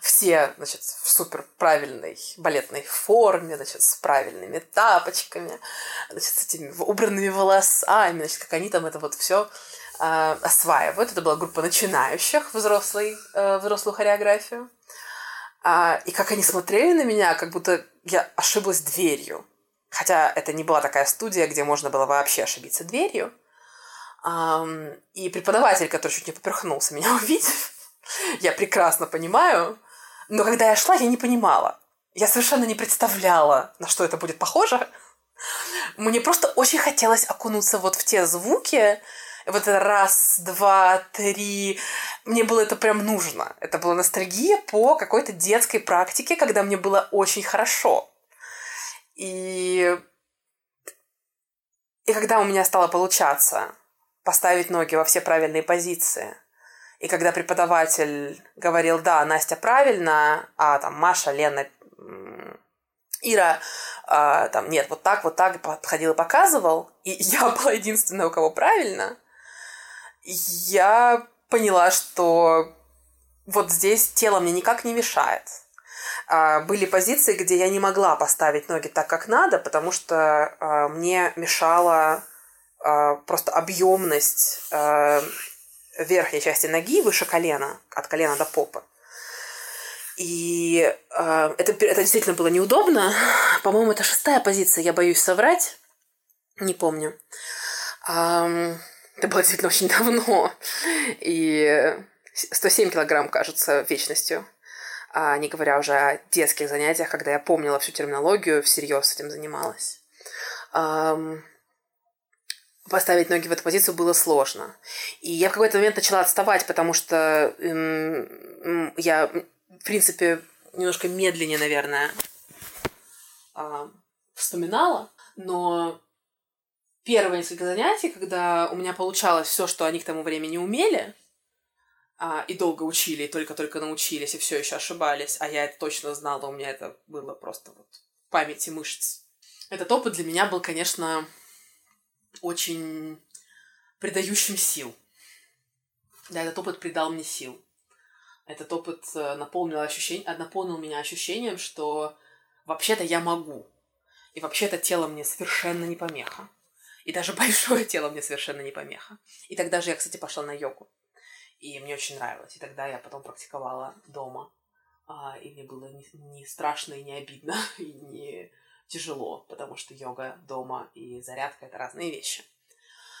Speaker 1: все, значит, в супер правильной балетной форме, значит, с правильными тапочками, значит, с этими убранными волосами, значит, как они там это вот все э, осваивают. Это была группа начинающих взрослой, э, взрослую хореографию. А, и как они смотрели на меня, как будто я ошиблась дверью. Хотя это не была такая студия, где можно было вообще ошибиться дверью. И преподаватель, который чуть не поперхнулся, меня увидев, я прекрасно понимаю. Но когда я шла, я не понимала. Я совершенно не представляла, на что это будет похоже. Мне просто очень хотелось окунуться вот в те звуки, вот это раз, два, три. Мне было это прям нужно. Это была ностальгия по какой-то детской практике, когда мне было очень хорошо. И... И когда у меня стало получаться поставить ноги во все правильные позиции, и когда преподаватель говорил, да, Настя правильно, а там Маша, Лена, Ира, а, там, нет, вот так, вот так подходил и показывал, и я была единственная, у кого правильно, я поняла, что вот здесь тело мне никак не мешает. А, были позиции, где я не могла поставить ноги так, как надо, потому что а, мне мешала а, просто объемность верхней части ноги выше колена, от колена до попы. И э, это, это действительно было неудобно. По-моему, это шестая позиция, я боюсь соврать. Не помню. Эм, это было действительно очень давно. И 107 килограмм кажется вечностью. А не говоря уже о детских занятиях, когда я помнила всю терминологию, всерьез этим занималась. Um, поставить ноги в эту позицию было сложно. И я в какой-то момент начала отставать, потому что эм, я, в принципе, немножко медленнее, наверное, э, вспоминала. Но первые несколько занятий, когда у меня получалось все, что они к тому времени умели, а, и долго учили, и только-только научились, и все еще ошибались, а я это точно знала, у меня это было просто вот в памяти мышц. Этот опыт для меня был, конечно, очень придающим сил. Да, этот опыт придал мне сил. Этот опыт э, наполнил, ощущение, наполнил меня ощущением, что вообще-то я могу. И вообще-то тело мне совершенно не помеха. И даже большое тело мне совершенно не помеха. И тогда же я, кстати, пошла на йогу. И мне очень нравилось. И тогда я потом практиковала дома. А, и мне было не, не страшно и не обидно, и не тяжело, потому что йога дома и зарядка — это разные вещи.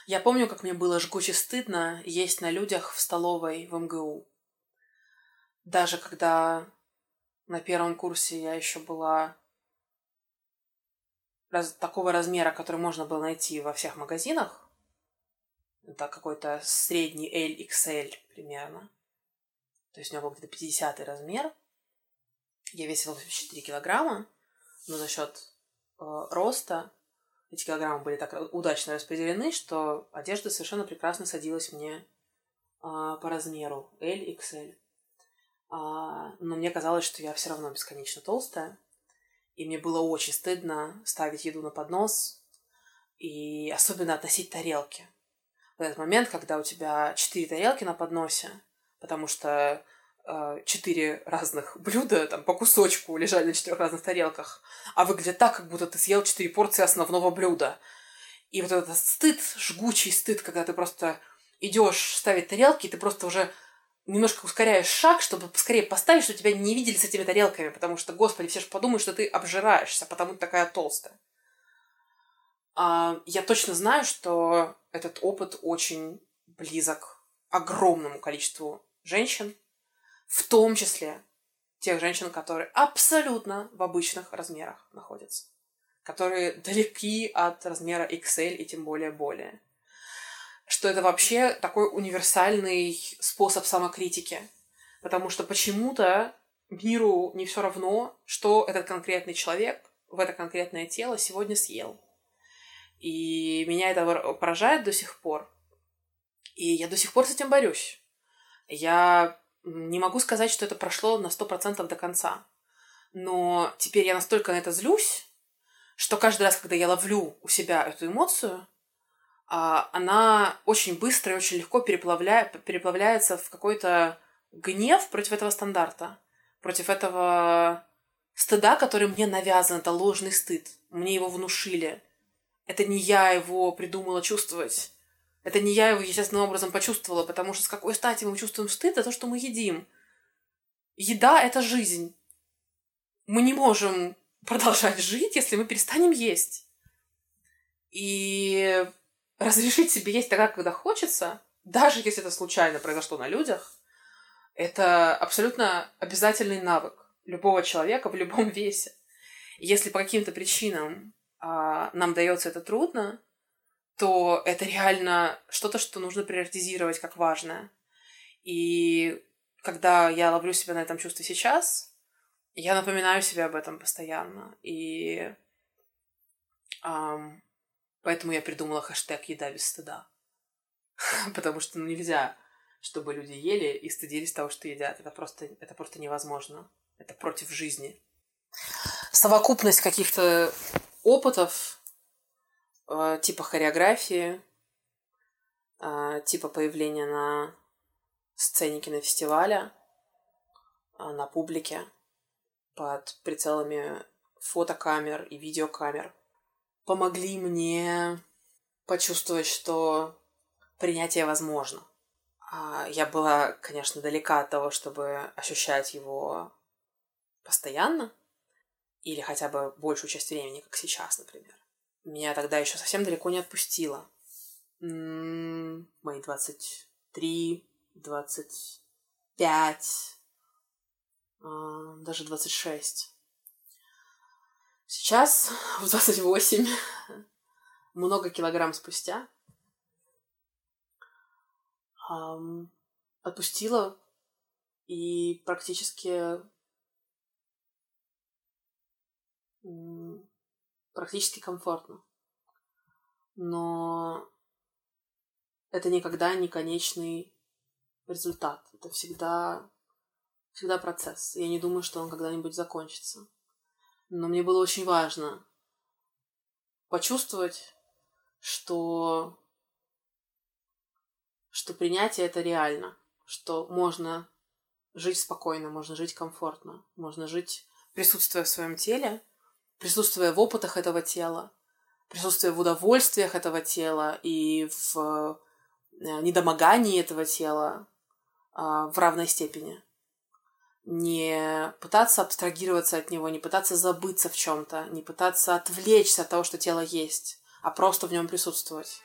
Speaker 1: Я помню, как мне было жгуче стыдно есть на людях в столовой в МГУ. Даже когда на первом курсе я еще была раз, такого размера, который можно было найти во всех магазинах, это какой-то средний LXL примерно. То есть у меня был где-то 50 размер. Я весила 84 килограмма, но за счет роста эти килограммы были так удачно распределены, что одежда совершенно прекрасно садилась мне э, по размеру LXL. А, но мне казалось, что я все равно бесконечно толстая. И мне было очень стыдно ставить еду на поднос и особенно относить тарелки в этот момент, когда у тебя четыре тарелки на подносе, потому что э, четыре разных блюда там по кусочку лежали на четырех разных тарелках, а выглядит так, как будто ты съел четыре порции основного блюда. И вот этот стыд, жгучий стыд, когда ты просто идешь ставить тарелки, ты просто уже немножко ускоряешь шаг, чтобы поскорее поставить, чтобы тебя не видели с этими тарелками, потому что, господи, все же подумают, что ты обжираешься, потому что такая толстая. А, я точно знаю, что этот опыт очень близок огромному количеству женщин, в том числе тех женщин, которые абсолютно в обычных размерах находятся, которые далеки от размера XL и тем более более. Что это вообще такой универсальный способ самокритики. Потому что почему-то миру не все равно, что этот конкретный человек в это конкретное тело сегодня съел. И меня это поражает до сих пор. И я до сих пор с этим борюсь. Я не могу сказать, что это прошло на 100% до конца. Но теперь я настолько на это злюсь, что каждый раз, когда я ловлю у себя эту эмоцию, а, она очень быстро и очень легко переплавля... переплавляется в какой-то гнев против этого стандарта, против этого стыда, который мне навязан, это ложный стыд. Мне его внушили. Это не я его придумала чувствовать. Это не я его естественным образом почувствовала, потому что с какой стати мы чувствуем стыд за то, что мы едим. Еда – это жизнь. Мы не можем продолжать жить, если мы перестанем есть. И разрешить себе есть тогда, когда хочется, даже если это случайно произошло на людях, это абсолютно обязательный навык любого человека в любом весе. Если по каким-то причинам а, нам дается это трудно, то это реально что-то, что нужно приоритизировать как важное. И когда я ловлю себя на этом чувстве сейчас, я напоминаю себе об этом постоянно. И um, поэтому я придумала хэштег «Еда без стыда». Потому что ну, нельзя, чтобы люди ели и стыдились того, что едят. Это просто, это просто невозможно. Это против жизни. Совокупность каких-то опытов э, типа хореографии, э, типа появления на сцене кинофестиваля, э, на публике, под прицелами фотокамер и видеокамер, помогли мне почувствовать, что принятие возможно. А я была, конечно, далека от того, чтобы ощущать его постоянно, или хотя бы большую часть времени, как сейчас, например. Меня тогда еще совсем далеко не отпустило. М-м, мои 23, 25, а, даже 26. Сейчас, в 28, много килограмм спустя, отпустила и практически практически комфортно. Но это никогда не конечный результат. Это всегда, всегда процесс. Я не думаю, что он когда-нибудь закончится. Но мне было очень важно почувствовать, что, что принятие это реально, что можно жить спокойно, можно жить комфортно, можно жить присутствуя в своем теле, присутствуя в опытах этого тела, присутствуя в удовольствиях этого тела и в э, недомогании этого тела а, в равной степени. Не пытаться абстрагироваться от него, не пытаться забыться в чем-то, не пытаться отвлечься от того, что тело есть, а просто в нем присутствовать.